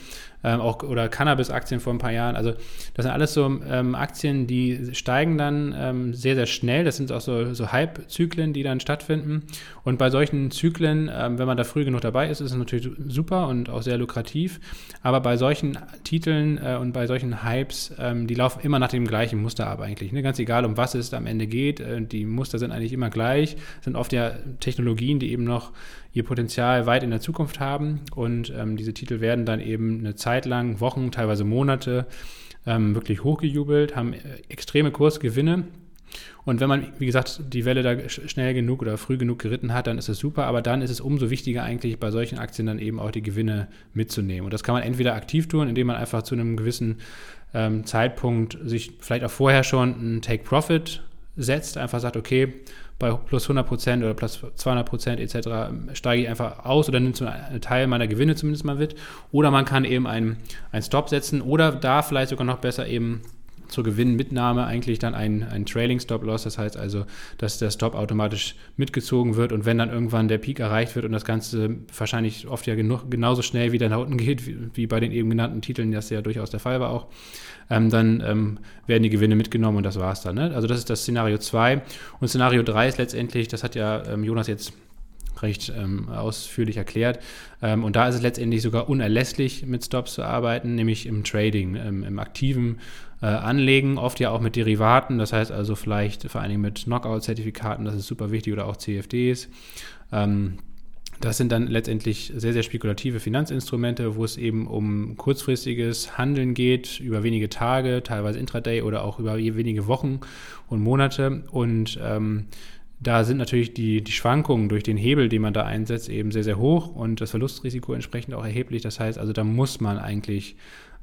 ähm, auch oder Cannabis-Aktien vor ein paar Jahren. Also das sind alles so ähm, Aktien, die steigen dann ähm, sehr, sehr schnell. Das sind auch so, so Hype-Zyklen, die dann stattfinden. Und bei solchen Zyklen, ähm, wenn man da früh genug dabei ist, ist es natürlich super und auch sehr lukrativ. Aber bei solchen Titeln äh, und bei solchen Hypes, ähm, die laufen immer nach dem gleichen Muster ab eigentlich. Ne? Ganz egal, um was es am Ende geht. Äh, die Muster sind eigentlich immer gleich, sind oft ja Technologien, die eben noch ihr Potenzial weit in der Zukunft haben. Und ähm, diese Titel werden dann eben eine Zeit lang, Wochen, teilweise Monate ähm, wirklich hochgejubelt, haben äh, extreme Kursgewinne. Und wenn man, wie gesagt, die Welle da schnell genug oder früh genug geritten hat, dann ist es super. Aber dann ist es umso wichtiger eigentlich bei solchen Aktien dann eben auch die Gewinne mitzunehmen. Und das kann man entweder aktiv tun, indem man einfach zu einem gewissen ähm, Zeitpunkt sich vielleicht auch vorher schon ein Take-Profit setzt, einfach sagt, okay, bei plus 100 Prozent oder plus 200 Prozent etc. steige ich einfach aus oder so einen Teil meiner Gewinne zumindest mal mit. Oder man kann eben einen, einen Stop setzen oder da vielleicht sogar noch besser eben zur Gewinnmitnahme eigentlich dann ein, ein Trailing Stop Loss. Das heißt also, dass der Stop automatisch mitgezogen wird und wenn dann irgendwann der Peak erreicht wird und das Ganze wahrscheinlich oft ja genug, genauso schnell wieder nach unten geht, wie, wie, bei den eben genannten Titeln, das ja durchaus der Fall war auch, ähm, dann ähm, werden die Gewinne mitgenommen und das war's dann. Ne? Also das ist das Szenario 2. Und Szenario 3 ist letztendlich, das hat ja ähm, Jonas jetzt recht ähm, ausführlich erklärt. Ähm, und da ist es letztendlich sogar unerlässlich, mit Stops zu arbeiten, nämlich im Trading, ähm, im aktiven äh, Anlegen, oft ja auch mit Derivaten, das heißt also vielleicht vor allen Dingen mit Knockout-Zertifikaten, das ist super wichtig, oder auch CFDs. Ähm, das sind dann letztendlich sehr, sehr spekulative Finanzinstrumente, wo es eben um kurzfristiges Handeln geht, über wenige Tage, teilweise Intraday oder auch über wenige Wochen und Monate. Und ähm, da sind natürlich die, die Schwankungen durch den Hebel, den man da einsetzt, eben sehr, sehr hoch und das Verlustrisiko entsprechend auch erheblich. Das heißt also, da muss man eigentlich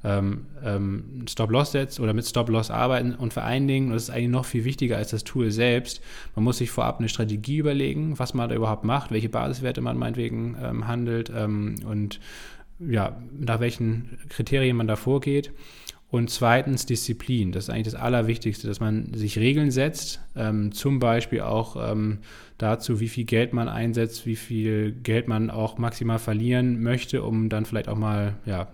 ähm, ähm, Stop-Loss setzt oder mit Stop-Loss arbeiten und vor allen Dingen, das ist eigentlich noch viel wichtiger als das Tool selbst, man muss sich vorab eine Strategie überlegen, was man da überhaupt macht, welche Basiswerte man meinetwegen ähm, handelt ähm, und ja, nach welchen Kriterien man da vorgeht. Und zweitens Disziplin. Das ist eigentlich das Allerwichtigste, dass man sich Regeln setzt, ähm, zum Beispiel auch ähm, dazu, wie viel Geld man einsetzt, wie viel Geld man auch maximal verlieren möchte, um dann vielleicht auch mal ja,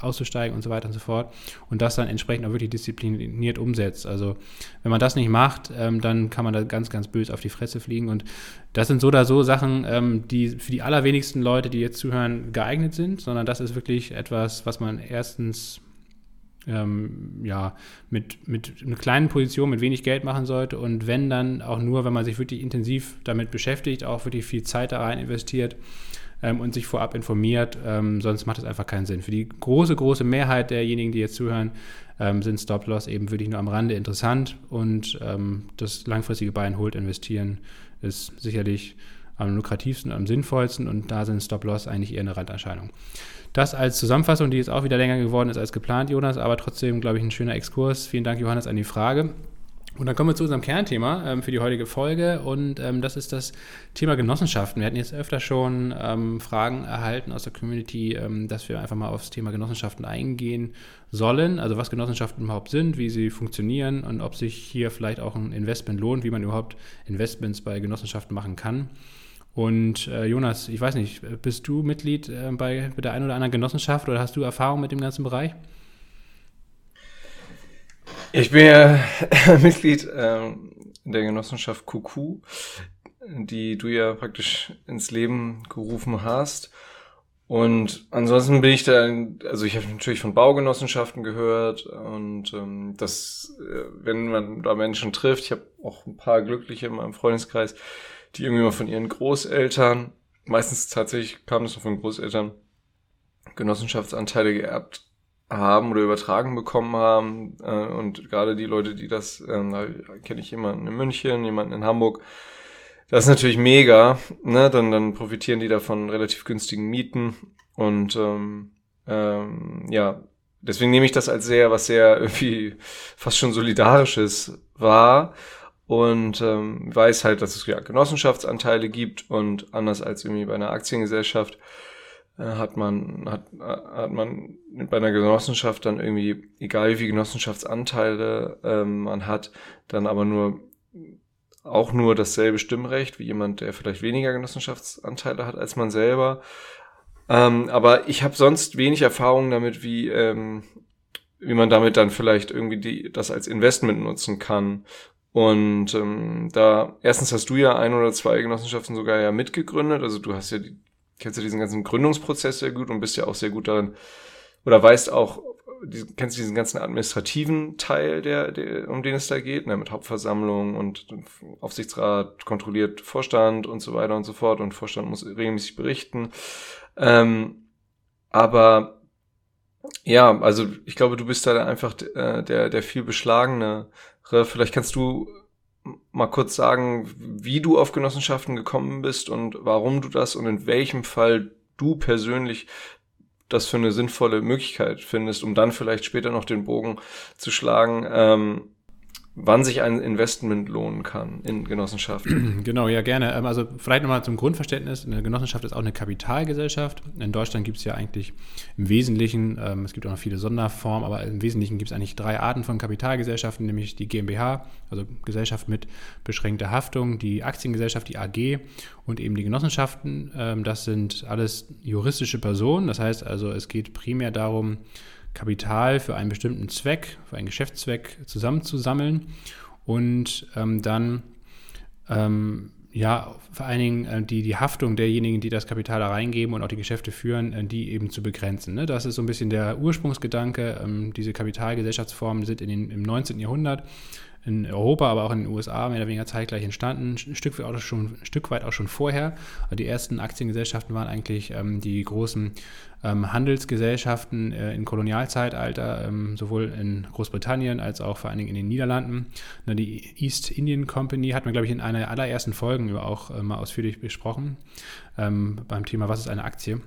auszusteigen und so weiter und so fort. Und das dann entsprechend auch wirklich diszipliniert umsetzt. Also wenn man das nicht macht, ähm, dann kann man da ganz, ganz böse auf die Fresse fliegen. Und das sind so oder so Sachen, ähm, die für die allerwenigsten Leute, die jetzt zuhören, geeignet sind, sondern das ist wirklich etwas, was man erstens ähm, ja, mit, mit einer kleinen Position, mit wenig Geld machen sollte und wenn dann auch nur, wenn man sich wirklich intensiv damit beschäftigt, auch wirklich viel Zeit da rein investiert ähm, und sich vorab informiert, ähm, sonst macht es einfach keinen Sinn. Für die große, große Mehrheit derjenigen, die jetzt zuhören, ähm, sind Stop-Loss eben wirklich nur am Rande interessant und ähm, das langfristige Buy and Hold investieren ist sicherlich am lukrativsten, am sinnvollsten und da sind Stop-Loss eigentlich eher eine Randerscheinung. Das als Zusammenfassung, die jetzt auch wieder länger geworden ist als geplant, Jonas, aber trotzdem, glaube ich, ein schöner Exkurs. Vielen Dank, Johannes, an die Frage. Und dann kommen wir zu unserem Kernthema ähm, für die heutige Folge und ähm, das ist das Thema Genossenschaften. Wir hatten jetzt öfter schon ähm, Fragen erhalten aus der Community, ähm, dass wir einfach mal aufs Thema Genossenschaften eingehen sollen. Also was Genossenschaften überhaupt sind, wie sie funktionieren und ob sich hier vielleicht auch ein Investment lohnt, wie man überhaupt Investments bei Genossenschaften machen kann. Und äh, Jonas, ich weiß nicht, bist du Mitglied äh, bei, bei der einen oder anderen Genossenschaft oder hast du Erfahrung mit dem ganzen Bereich? Ich bin ja Mitglied ähm, der Genossenschaft QQ, die du ja praktisch ins Leben gerufen hast. Und ansonsten bin ich da, also ich habe natürlich von Baugenossenschaften gehört und ähm, das, äh, wenn man da Menschen trifft, ich habe auch ein paar Glückliche in meinem Freundeskreis, die irgendwie mal von ihren Großeltern, meistens tatsächlich kam das von Großeltern, Genossenschaftsanteile geerbt haben oder übertragen bekommen haben. Äh, und gerade die Leute, die das, äh, da kenne ich jemanden in München, jemanden in Hamburg. Das ist natürlich mega, ne? Dann, dann profitieren die davon relativ günstigen Mieten. Und ähm, ähm, ja, deswegen nehme ich das als sehr, was sehr irgendwie fast schon solidarisches war und ähm, weiß halt, dass es ja Genossenschaftsanteile gibt und anders als irgendwie bei einer Aktiengesellschaft äh, hat man hat, hat man bei einer Genossenschaft dann irgendwie egal wie Genossenschaftsanteile ähm, man hat, dann aber nur auch nur dasselbe Stimmrecht wie jemand, der vielleicht weniger Genossenschaftsanteile hat als man selber. Ähm, aber ich habe sonst wenig Erfahrung damit, wie ähm, wie man damit dann vielleicht irgendwie die, das als Investment nutzen kann und ähm, da, erstens hast du ja ein oder zwei Genossenschaften sogar ja mitgegründet. Also du hast ja die, kennst ja diesen ganzen Gründungsprozess sehr gut und bist ja auch sehr gut darin, oder weißt auch, die, kennst diesen ganzen administrativen Teil, der, der, um den es da geht, ne, mit Hauptversammlung und Aufsichtsrat kontrolliert Vorstand und so weiter und so fort und Vorstand muss regelmäßig berichten. Ähm, aber ja, also ich glaube, du bist da einfach äh, der, der viel beschlagene Vielleicht kannst du mal kurz sagen, wie du auf Genossenschaften gekommen bist und warum du das und in welchem Fall du persönlich das für eine sinnvolle Möglichkeit findest, um dann vielleicht später noch den Bogen zu schlagen, ähm, wann sich ein Investment lohnen kann in Genossenschaften. Genau, ja, gerne. Ähm, also vielleicht nochmal zum Grundverständnis. Eine Genossenschaft ist auch eine Kapitalgesellschaft. In Deutschland gibt es ja eigentlich im Wesentlichen, ähm, es gibt auch noch viele Sonderformen, aber im Wesentlichen gibt es eigentlich drei Arten von Kapitalgesellschaften, nämlich die GmbH, also Gesellschaft mit beschränkter Haftung, die Aktiengesellschaft, die AG und eben die Genossenschaften. Ähm, das sind alles juristische Personen. Das heißt also, es geht primär darum, Kapital für einen bestimmten Zweck, für einen Geschäftszweck zusammenzusammeln und ähm, dann ähm, ja, vor allen Dingen äh, die, die Haftung derjenigen, die das Kapital da reingeben und auch die Geschäfte führen, äh, die eben zu begrenzen. Ne? Das ist so ein bisschen der Ursprungsgedanke. Ähm, diese Kapitalgesellschaftsformen sind in den, im 19. Jahrhundert in Europa, aber auch in den USA mehr oder weniger zeitgleich entstanden, ein Stück weit auch schon, Stück weit auch schon vorher. Die ersten Aktiengesellschaften waren eigentlich ähm, die großen ähm, Handelsgesellschaften äh, im Kolonialzeitalter, ähm, sowohl in Großbritannien als auch vor allen Dingen in den Niederlanden. Na, die East Indian Company hat man, glaube ich, in einer der allerersten Folgen auch äh, mal ausführlich besprochen ähm, beim Thema, was ist eine Aktie.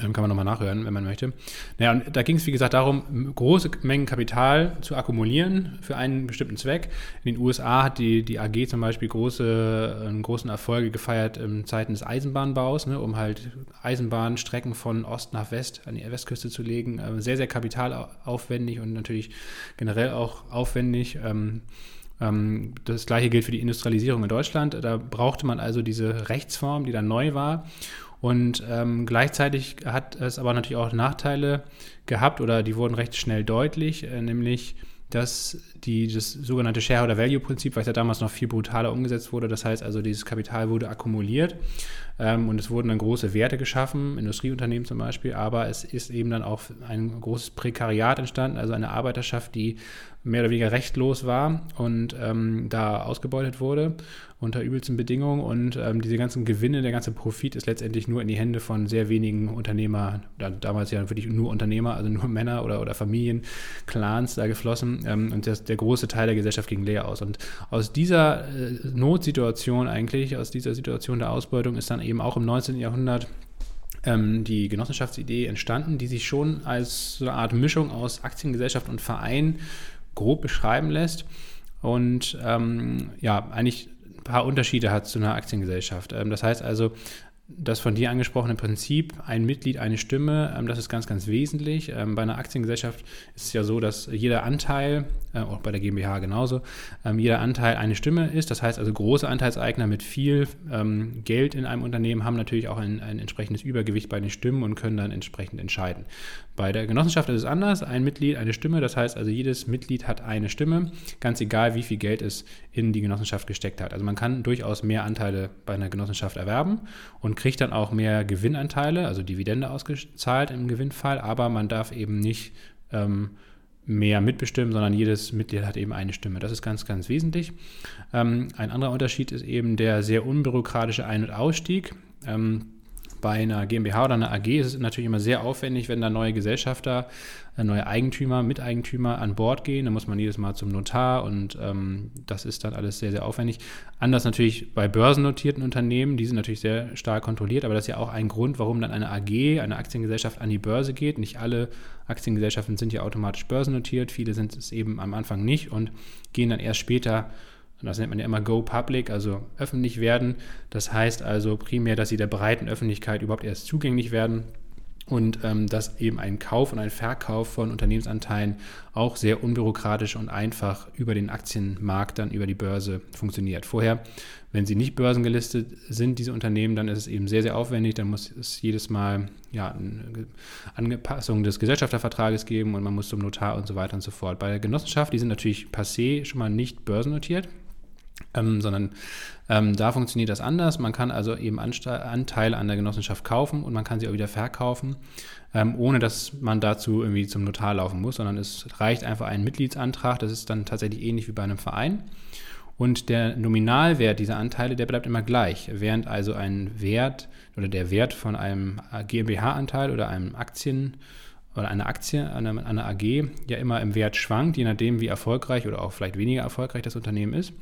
Ähm, kann man nochmal nachhören, wenn man möchte. Naja, und da ging es, wie gesagt, darum, große Mengen Kapital zu akkumulieren für einen bestimmten Zweck. In den USA hat die, die AG zum Beispiel große, großen Erfolge gefeiert in Zeiten des Eisenbahnbaus, ne, um halt Eisenbahnstrecken von Ost nach West an die Westküste zu legen. Äh, sehr, sehr kapitalaufwendig und natürlich generell auch aufwendig. Ähm, ähm, das gleiche gilt für die Industrialisierung in Deutschland. Da brauchte man also diese Rechtsform, die dann neu war. Und ähm, gleichzeitig hat es aber natürlich auch Nachteile gehabt oder die wurden recht schnell deutlich, äh, nämlich dass die, das sogenannte Shareholder Value Prinzip, was ja damals noch viel brutaler umgesetzt wurde, das heißt also, dieses Kapital wurde akkumuliert ähm, und es wurden dann große Werte geschaffen, Industrieunternehmen zum Beispiel, aber es ist eben dann auch ein großes Prekariat entstanden, also eine Arbeiterschaft, die mehr oder weniger rechtlos war und ähm, da ausgebeutet wurde unter übelsten Bedingungen und ähm, diese ganzen Gewinne, der ganze Profit ist letztendlich nur in die Hände von sehr wenigen Unternehmer, da, damals ja wirklich nur Unternehmer, also nur Männer oder, oder Familien, Clans da geflossen ähm, und das, der große Teil der Gesellschaft ging leer aus. Und aus dieser äh, Notsituation eigentlich, aus dieser Situation der Ausbeutung ist dann eben auch im 19. Jahrhundert ähm, die Genossenschaftsidee entstanden, die sich schon als so eine Art Mischung aus Aktiengesellschaft und Verein grob beschreiben lässt. Und ähm, ja, eigentlich ein paar Unterschiede hat zu einer Aktiengesellschaft. Ähm, das heißt also, das von dir angesprochene Prinzip, ein Mitglied, eine Stimme, ähm, das ist ganz, ganz wesentlich. Ähm, bei einer Aktiengesellschaft ist es ja so, dass jeder Anteil, äh, auch bei der GmbH genauso, ähm, jeder Anteil eine Stimme ist. Das heißt also, große Anteilseigner mit viel Geld in einem Unternehmen haben natürlich auch ein, ein entsprechendes Übergewicht bei den Stimmen und können dann entsprechend entscheiden. Bei der Genossenschaft ist es anders. Ein Mitglied, eine Stimme. Das heißt also, jedes Mitglied hat eine Stimme, ganz egal, wie viel Geld es in die Genossenschaft gesteckt hat. Also man kann durchaus mehr Anteile bei einer Genossenschaft erwerben und kriegt dann auch mehr Gewinnanteile, also Dividende ausgezahlt im Gewinnfall, aber man darf eben nicht ähm, mehr mitbestimmen, sondern jedes Mitglied hat eben eine Stimme. Das ist ganz, ganz wesentlich. Ähm, ein anderer Unterschied ist eben der sehr unbürokratische Ein- und Ausstieg. Ähm, bei einer GmbH oder einer AG ist es natürlich immer sehr aufwendig, wenn da neue Gesellschafter, äh, neue Eigentümer, Miteigentümer an Bord gehen. Da muss man jedes Mal zum Notar und ähm, das ist dann alles sehr, sehr aufwendig. Anders natürlich bei börsennotierten Unternehmen, die sind natürlich sehr stark kontrolliert, aber das ist ja auch ein Grund, warum dann eine AG, eine Aktiengesellschaft an die Börse geht. Nicht alle Aktiengesellschaften sind ja automatisch börsennotiert, viele sind es eben am Anfang nicht und gehen dann erst später und das nennt man ja immer Go Public, also öffentlich werden. Das heißt also primär, dass sie der breiten Öffentlichkeit überhaupt erst zugänglich werden und ähm, dass eben ein Kauf und ein Verkauf von Unternehmensanteilen auch sehr unbürokratisch und einfach über den Aktienmarkt dann über die Börse funktioniert. Vorher, wenn sie nicht börsengelistet sind, diese Unternehmen, dann ist es eben sehr, sehr aufwendig. Dann muss es jedes Mal ja, eine Anpassung des Gesellschaftervertrages geben und man muss zum Notar und so weiter und so fort. Bei der Genossenschaft, die sind natürlich passé schon mal nicht börsennotiert. Ähm, sondern ähm, da funktioniert das anders. Man kann also eben Anste Anteile an der Genossenschaft kaufen und man kann sie auch wieder verkaufen, ähm, ohne dass man dazu irgendwie zum Notar laufen muss, sondern es reicht einfach ein Mitgliedsantrag. Das ist dann tatsächlich ähnlich wie bei einem Verein. Und der Nominalwert dieser Anteile, der bleibt immer gleich, während also ein Wert oder der Wert von einem GmbH-Anteil oder einem Aktien oder eine Aktie, eine, eine AG ja immer im Wert schwankt, je nachdem, wie erfolgreich oder auch vielleicht weniger erfolgreich das Unternehmen ist,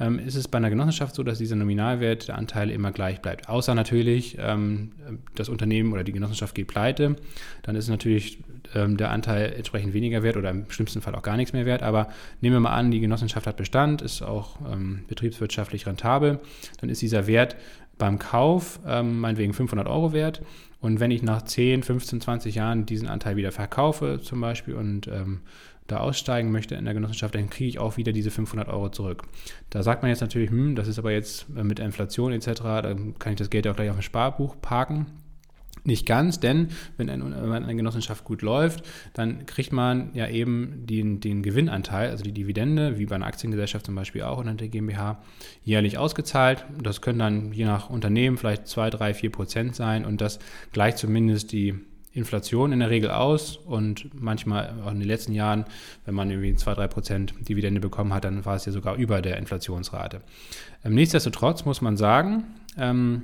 ähm, ist es bei einer Genossenschaft so, dass dieser Nominalwert der Anteile immer gleich bleibt. Außer natürlich, ähm, das Unternehmen oder die Genossenschaft geht pleite, dann ist natürlich ähm, der Anteil entsprechend weniger wert oder im schlimmsten Fall auch gar nichts mehr wert. Aber nehmen wir mal an, die Genossenschaft hat Bestand, ist auch ähm, betriebswirtschaftlich rentabel, dann ist dieser Wert beim Kauf ähm, meinetwegen 500 Euro wert. Und wenn ich nach 10, 15, 20 Jahren diesen Anteil wieder verkaufe zum Beispiel und ähm, da aussteigen möchte in der Genossenschaft, dann kriege ich auch wieder diese 500 Euro zurück. Da sagt man jetzt natürlich, hm, das ist aber jetzt mit Inflation etc., dann kann ich das Geld auch gleich auf ein Sparbuch parken. Nicht ganz, denn wenn, ein, wenn, eine Genossenschaft gut läuft, dann kriegt man ja eben den, den Gewinnanteil, also die Dividende, wie bei einer Aktiengesellschaft zum Beispiel auch unter der GmbH, jährlich ausgezahlt. Das können dann je nach Unternehmen vielleicht 2, 3, 4 Prozent sein und das gleicht zumindest die Inflation in der Regel aus und manchmal auch in den letzten Jahren, wenn man irgendwie 2, 3 Prozent Dividende bekommen hat, dann war es ja sogar über der Inflationsrate. Ähm, nichtsdestotrotz muss man sagen, ähm,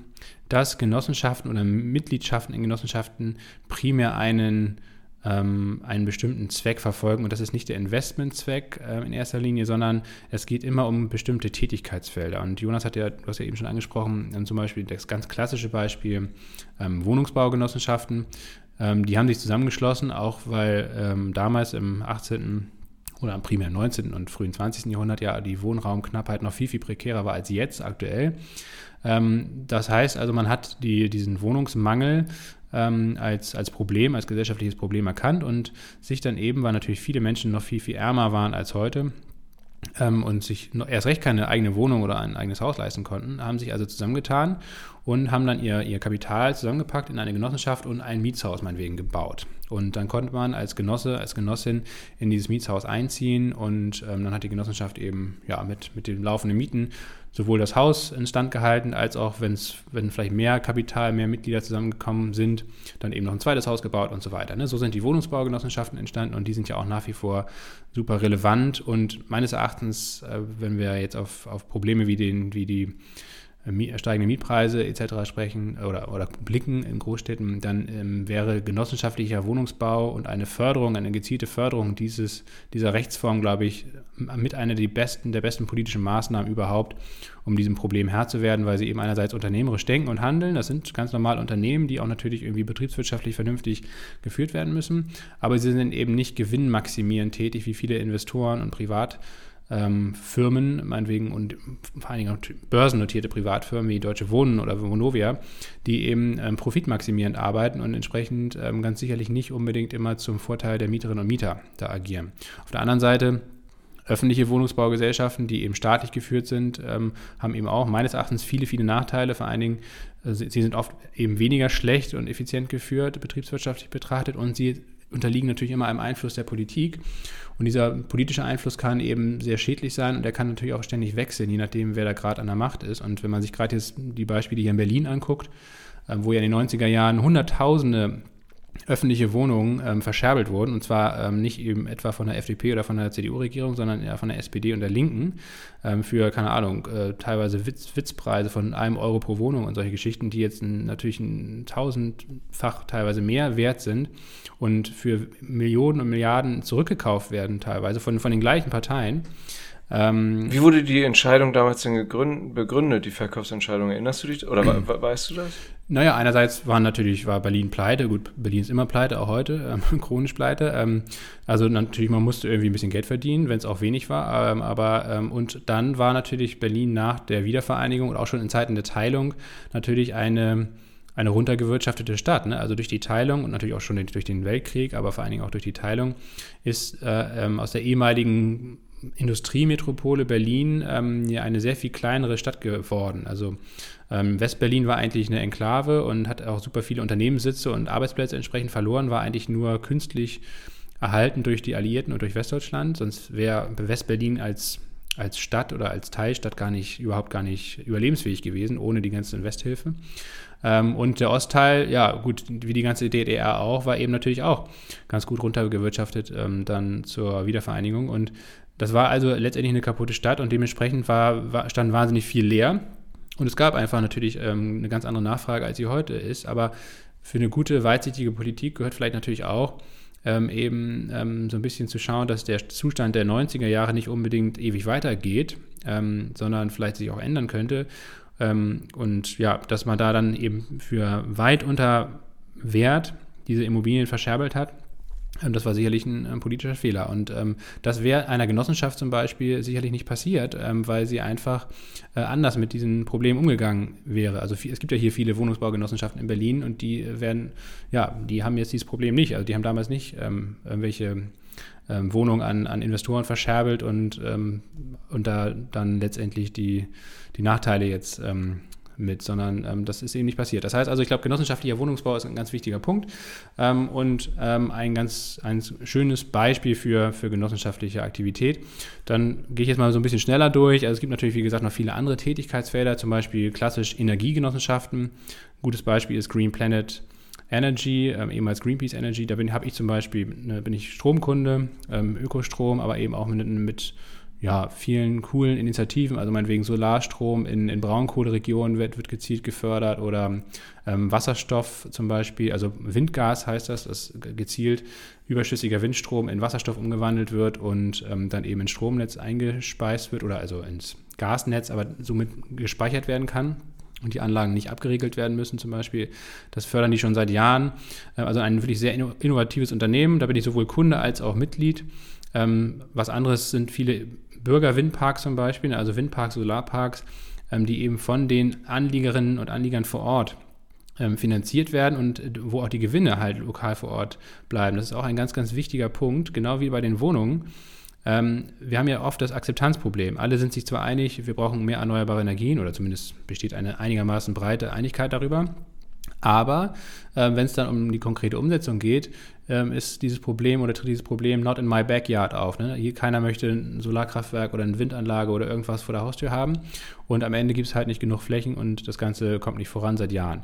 dass Genossenschaften oder Mitgliedschaften in Genossenschaften primär einen ähm, einen bestimmten Zweck verfolgen. Und das ist nicht der Investmentzweck in erster Linie, sondern es geht immer um bestimmte Tätigkeitsfelder. Und Jonas hat ja, du hast ja eben schon angesprochen, zum Beispiel das ganz klassische Beispiel Wohnungsbaugenossenschaften. Ähm, die haben sich zusammengeschlossen, auch weil ähm, damals im 18. oder im primär 19. und frühen 20. Jahrhundert ja die Wohnraumknappheit noch viel, viel prekärer war als jetzt aktuell. Ähm, das heißt also, man hat die, diesen Wohnungsmangel ähm, als, als Problem, als gesellschaftliches Problem erkannt und sich dann eben, weil natürlich viele Menschen noch viel, viel ärmer waren als heute, ähm, und sich erst recht keine eigene Wohnung oder ein eigenes Haus leisten konnten, haben sich also zusammengetan und haben dann ihr, ihr Kapital zusammengepackt in eine Genossenschaft und ein Mietshaus meinetwegen gebaut. Und dann konnte man als Genosse, als Genossin in dieses Mietshaus einziehen und ähm, dann hat die Genossenschaft eben ja, mit, mit den laufenden Mieten sowohl das Haus instand gehalten, als auch, wenn's, wenn vielleicht mehr Kapital, mehr Mitglieder zusammengekommen sind, dann eben noch ein zweites Haus gebaut und so weiter. Ne? So sind die Wohnungsbaugenossenschaften entstanden und die sind ja auch nach wie vor super relevant und meines Erachtens, äh, wenn wir jetzt auf, auf Probleme wie, den, wie die steigende Mietpreise etc. sprechen oder, oder blicken in Großstädten, dann ähm, wäre genossenschaftlicher Wohnungsbau und eine Förderung, eine gezielte Förderung dieses, dieser Rechtsform, glaube ich, mit einer der besten, der besten politischen Maßnahmen überhaupt, um diesem Problem Herr zu werden, weil sie eben einerseits unternehmerisch denken und handeln. Das sind ganz normal Unternehmen, die auch natürlich irgendwie betriebswirtschaftlich vernünftig geführt werden müssen, aber sie sind eben nicht gewinnmaximierend tätig, wie viele Investoren und Privat ähm, Firmen, meinetwegen und vor allen Dingen auch börsennotierte Privatfirmen wie Deutsche Wohnen oder Vonovia, die eben ähm, profitmaximierend arbeiten und entsprechend ähm, ganz sicherlich nicht unbedingt immer zum Vorteil der Mieterinnen und Mieter da agieren. Auf der anderen Seite öffentliche Wohnungsbaugesellschaften, die eben staatlich geführt sind, ähm, haben eben auch meines Erachtens viele, viele Nachteile. Vor allen Dingen, äh, sie sind oft eben weniger schlecht und effizient geführt, betriebswirtschaftlich betrachtet, und sie unterliegen natürlich immer einem Einfluss der Politik. Und dieser politische Einfluss kann eben sehr schädlich sein und der kann natürlich auch ständig wechseln, je nachdem, wer da gerade an der Macht ist. Und wenn man sich gerade jetzt die Beispiele hier in Berlin anguckt, äh, wo ja in den 90er Jahren Hunderttausende öffentliche Wohnungen ähm, verscherbelt wurden. Und zwar ähm, nicht eben etwa von der FDP oder von der CDU-Regierung, sondern eher von der SPD und der Linken ähm, für, keine Ahnung, äh, teilweise Witz, Witzpreise von einem Euro pro Wohnung und solche Geschichten, die jetzt natürlich ein tausendfach teilweise mehr wert sind und für Millionen und Milliarden zurückgekauft werden, teilweise von, von den gleichen Parteien. Ähm, Wie wurde die Entscheidung damals denn begründet, die Verkaufsentscheidung? Erinnerst du dich oder weißt du das? Naja, einerseits war natürlich war Berlin pleite. Gut, Berlin ist immer pleite, auch heute, ähm, chronisch pleite. Ähm, also natürlich, man musste irgendwie ein bisschen Geld verdienen, wenn es auch wenig war. Ähm, aber ähm, und dann war natürlich Berlin nach der Wiedervereinigung und auch schon in Zeiten der Teilung natürlich eine eine runtergewirtschaftete Stadt. Ne? Also durch die Teilung und natürlich auch schon durch den Weltkrieg, aber vor allen Dingen auch durch die Teilung ist äh, ähm, aus der ehemaligen Industriemetropole Berlin ähm, ja eine sehr viel kleinere Stadt geworden. Also ähm, Westberlin war eigentlich eine Enklave und hat auch super viele Unternehmenssitze und Arbeitsplätze entsprechend verloren, war eigentlich nur künstlich erhalten durch die Alliierten und durch Westdeutschland. Sonst wäre Westberlin als, als Stadt oder als Teilstadt gar nicht, überhaupt gar nicht überlebensfähig gewesen, ohne die ganze Westhilfe. Ähm, und der Ostteil, ja gut, wie die ganze DDR auch, war eben natürlich auch ganz gut runtergewirtschaftet ähm, dann zur Wiedervereinigung. Und das war also letztendlich eine kaputte Stadt und dementsprechend war, war stand wahnsinnig viel leer. Und es gab einfach natürlich ähm, eine ganz andere Nachfrage, als sie heute ist. Aber für eine gute, weitsichtige Politik gehört vielleicht natürlich auch, ähm, eben ähm, so ein bisschen zu schauen, dass der Zustand der 90er Jahre nicht unbedingt ewig weitergeht, ähm, sondern vielleicht sich auch ändern könnte. Ähm, und ja, dass man da dann eben für weit unter Wert diese Immobilien verscherbelt hat das war sicherlich ein, ein politischer Fehler. Und ähm, das wäre einer Genossenschaft zum Beispiel sicherlich nicht passiert, ähm, weil sie einfach äh, anders mit diesen Problemen umgegangen wäre. Also viel, es gibt ja hier viele Wohnungsbaugenossenschaften in Berlin und die werden, ja, die haben jetzt dieses Problem nicht. Also die haben damals nicht ähm, irgendwelche ähm, Wohnungen an, an Investoren verscherbelt und, ähm, und da dann letztendlich die, die Nachteile jetzt mit, sondern ähm, das ist eben nicht passiert. Das heißt also, ich glaube, genossenschaftlicher Wohnungsbau ist ein ganz wichtiger Punkt ähm, und ähm, ein ganz ein schönes Beispiel für, für genossenschaftliche Aktivität. Dann gehe ich jetzt mal so ein bisschen schneller durch. Also es gibt natürlich, wie gesagt, noch viele andere Tätigkeitsfelder, zum Beispiel klassisch Energiegenossenschaften. Ein gutes Beispiel ist Green Planet Energy, ähm, ehemals Greenpeace Energy. Da habe ich zum Beispiel, ne, bin ich Stromkunde, ähm, Ökostrom, aber eben auch mit, mit ja, vielen coolen Initiativen, also meinetwegen Solarstrom in, in Braunkohleregionen wird, wird gezielt gefördert oder ähm, Wasserstoff zum Beispiel, also Windgas heißt das, dass gezielt überschüssiger Windstrom in Wasserstoff umgewandelt wird und ähm, dann eben ins Stromnetz eingespeist wird oder also ins Gasnetz, aber somit gespeichert werden kann und die Anlagen nicht abgeriegelt werden müssen zum Beispiel. Das fördern die schon seit Jahren. Äh, also ein wirklich sehr innovatives Unternehmen. Da bin ich sowohl Kunde als auch Mitglied. Ähm, was anderes sind viele Bürgerwindparks zum Beispiel, also Windparks, Solarparks, ähm, die eben von den Anliegerinnen und Anliegern vor Ort ähm, finanziert werden und äh, wo auch die Gewinne halt lokal vor Ort bleiben. Das ist auch ein ganz, ganz wichtiger Punkt, genau wie bei den Wohnungen. Ähm, wir haben ja oft das Akzeptanzproblem. Alle sind sich zwar einig, wir brauchen mehr erneuerbare Energien oder zumindest besteht eine einigermaßen breite Einigkeit darüber. Aber äh, wenn es dann um die konkrete Umsetzung geht, ähm, ist dieses Problem oder tritt dieses Problem not in my backyard auf. Ne? Hier keiner möchte ein Solarkraftwerk oder eine Windanlage oder irgendwas vor der Haustür haben. Und am Ende gibt es halt nicht genug Flächen und das Ganze kommt nicht voran seit Jahren.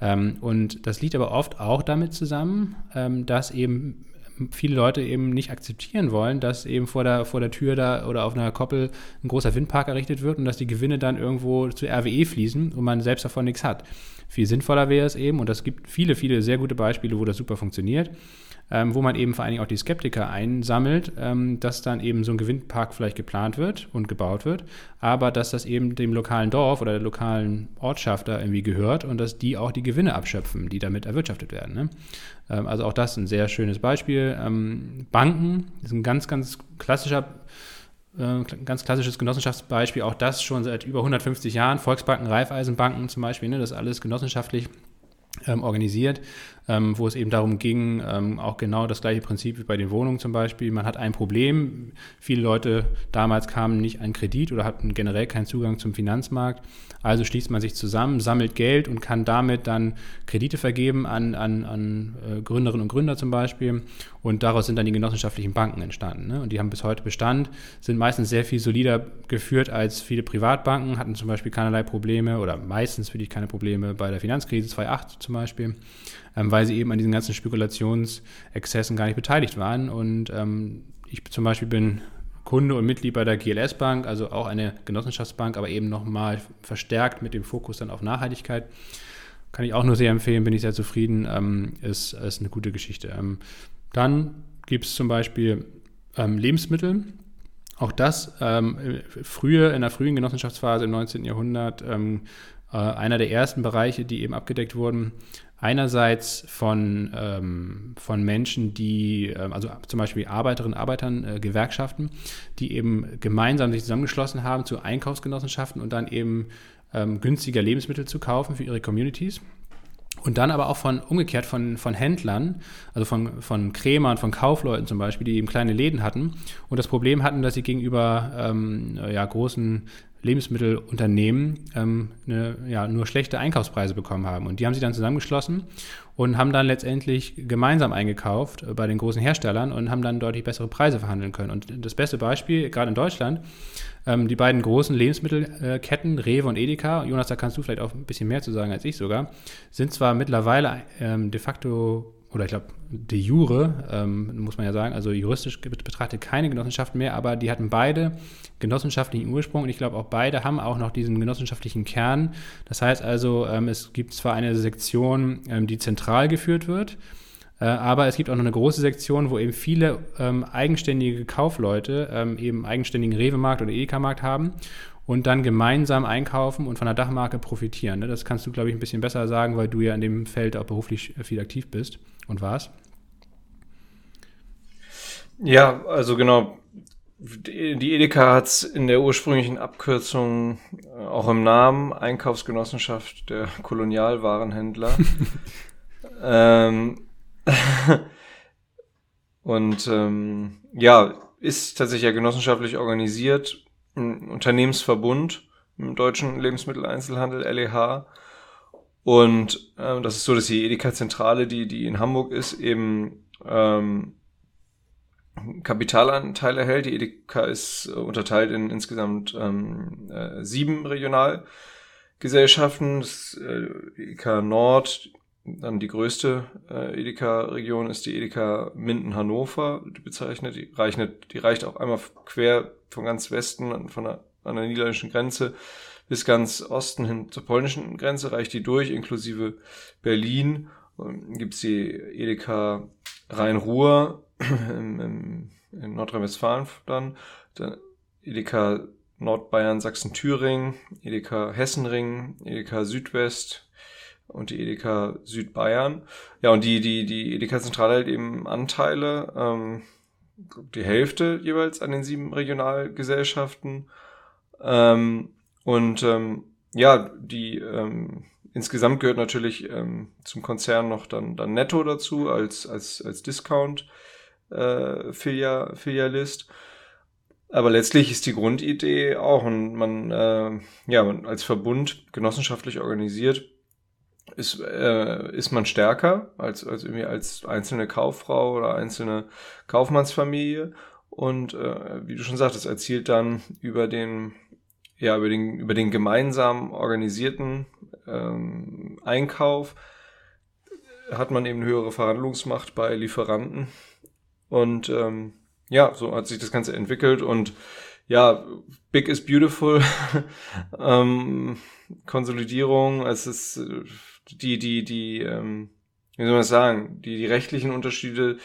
Ähm, und das liegt aber oft auch damit zusammen, ähm, dass eben viele Leute eben nicht akzeptieren wollen, dass eben vor der, vor der Tür da oder auf einer Koppel ein großer Windpark errichtet wird und dass die Gewinne dann irgendwo zu RWE fließen und man selbst davon nichts hat. Viel sinnvoller wäre es eben, und es gibt viele, viele sehr gute Beispiele, wo das super funktioniert, ähm, wo man eben vor allen Dingen auch die Skeptiker einsammelt, ähm, dass dann eben so ein Gewinnpark vielleicht geplant wird und gebaut wird, aber dass das eben dem lokalen Dorf oder der lokalen Ortschaft da irgendwie gehört und dass die auch die Gewinne abschöpfen, die damit erwirtschaftet werden. Ne? Ähm, also auch das ein sehr schönes Beispiel. Ähm, Banken ist ein ganz, ganz klassischer äh, ganz klassisches Genossenschaftsbeispiel, auch das schon seit über 150 Jahren, Volksbanken, Raiffeisenbanken zum Beispiel, ne, das alles genossenschaftlich ähm, organisiert, ähm, wo es eben darum ging, ähm, auch genau das gleiche Prinzip wie bei den Wohnungen zum Beispiel. Man hat ein Problem. Viele Leute damals kamen nicht an Kredit oder hatten generell keinen Zugang zum Finanzmarkt. Also schließt man sich zusammen, sammelt Geld und kann damit dann Kredite vergeben an, an, an äh, Gründerinnen und Gründer zum Beispiel. Und daraus sind dann die genossenschaftlichen Banken entstanden. Ne? Und die haben bis heute Bestand, sind meistens sehr viel solider geführt als viele Privatbanken, hatten zum Beispiel keinerlei Probleme oder meistens für dich keine Probleme bei der Finanzkrise 2008 zum Beispiel weil sie eben an diesen ganzen Spekulationsexzessen gar nicht beteiligt waren. Und ähm, ich zum Beispiel bin Kunde und Mitglied bei der GLS Bank, also auch eine Genossenschaftsbank, aber eben nochmal verstärkt mit dem Fokus dann auf Nachhaltigkeit. Kann ich auch nur sehr empfehlen, bin ich sehr zufrieden, ähm, ist, ist eine gute Geschichte. Ähm, dann gibt es zum Beispiel ähm, Lebensmittel. Auch das ähm, früher, in der frühen Genossenschaftsphase im 19. Jahrhundert, ähm, äh, einer der ersten Bereiche, die eben abgedeckt wurden, einerseits von, ähm, von Menschen, die, äh, also zum Beispiel Arbeiterinnen und Arbeitern, äh, Gewerkschaften, die eben gemeinsam sich zusammengeschlossen haben zu Einkaufsgenossenschaften und dann eben ähm, günstiger Lebensmittel zu kaufen für ihre Communities. Und dann aber auch von umgekehrt von, von Händlern, also von, von Krämern, von Kaufleuten zum Beispiel, die eben kleine Läden hatten und das Problem hatten, dass sie gegenüber ähm, ja, großen Lebensmittelunternehmen ähm, eine, ja, nur schlechte Einkaufspreise bekommen haben. Und die haben sich dann zusammengeschlossen und haben dann letztendlich gemeinsam eingekauft bei den großen Herstellern und haben dann deutlich bessere Preise verhandeln können. Und das beste Beispiel, gerade in Deutschland, ähm, die beiden großen Lebensmittelketten, Rewe und Edeka, Jonas, da kannst du vielleicht auch ein bisschen mehr zu sagen als ich sogar, sind zwar mittlerweile ähm, de facto oder ich glaube de jure, ähm, muss man ja sagen, also juristisch betrachtet keine Genossenschaften mehr, aber die hatten beide genossenschaftlichen Ursprung und ich glaube auch beide haben auch noch diesen genossenschaftlichen Kern. Das heißt also, ähm, es gibt zwar eine Sektion, ähm, die zentral geführt wird, äh, aber es gibt auch noch eine große Sektion, wo eben viele ähm, eigenständige Kaufleute ähm, eben eigenständigen Rewe-Markt oder Edeka-Markt haben und dann gemeinsam einkaufen und von der Dachmarke profitieren. Ne? Das kannst du, glaube ich, ein bisschen besser sagen, weil du ja in dem Feld auch beruflich viel aktiv bist und warst. Ja, also genau. Die Edeka hat es in der ursprünglichen Abkürzung äh, auch im Namen Einkaufsgenossenschaft der Kolonialwarenhändler. ähm, und ähm, ja, ist tatsächlich ja genossenschaftlich organisiert, ein Unternehmensverbund im deutschen Lebensmitteleinzelhandel, LEH. Und äh, das ist so, dass die Edeka-Zentrale, die, die in Hamburg ist, eben ähm, Kapitalanteile hält. Die Edeka ist äh, unterteilt in insgesamt ähm, äh, sieben Regionalgesellschaften. Das äh, Edeka Nord, dann die größte äh, Edeka-Region ist die Edeka Minden-Hannover bezeichnet. Die, reichnet, die reicht auch einmal quer von ganz Westen von der, an der niederländischen Grenze bis ganz Osten hin zur polnischen Grenze, reicht die durch, inklusive Berlin. Gibt's die Edeka Rhein-Ruhr im, in Nordrhein-Westfalen dann, dann Edeka Nordbayern, Sachsen-Thüringen, Edeka Hessenring, Edeka Südwest, und die Edeka Südbayern. Ja, und die, die, die Edeka Zentrale hält eben Anteile, ähm, die Hälfte jeweils an den sieben Regionalgesellschaften. Ähm, und ähm, ja, die ähm, insgesamt gehört natürlich ähm, zum Konzern noch dann, dann Netto dazu als, als, als Discount äh, Filia, Filialist. Aber letztlich ist die Grundidee auch, und man, äh, ja, man als Verbund genossenschaftlich organisiert, ist, äh, ist man stärker als, als irgendwie als einzelne Kauffrau oder einzelne Kaufmannsfamilie. Und äh, wie du schon sagtest, erzielt dann über den, ja, über den, über den gemeinsam organisierten ähm, Einkauf hat man eben höhere Verhandlungsmacht bei Lieferanten. Und ähm, ja, so hat sich das Ganze entwickelt und ja, big is beautiful. ähm, Konsolidierung, es ist die, die, die, ähm, wie soll man das sagen, die, die rechtlichen Unterschiede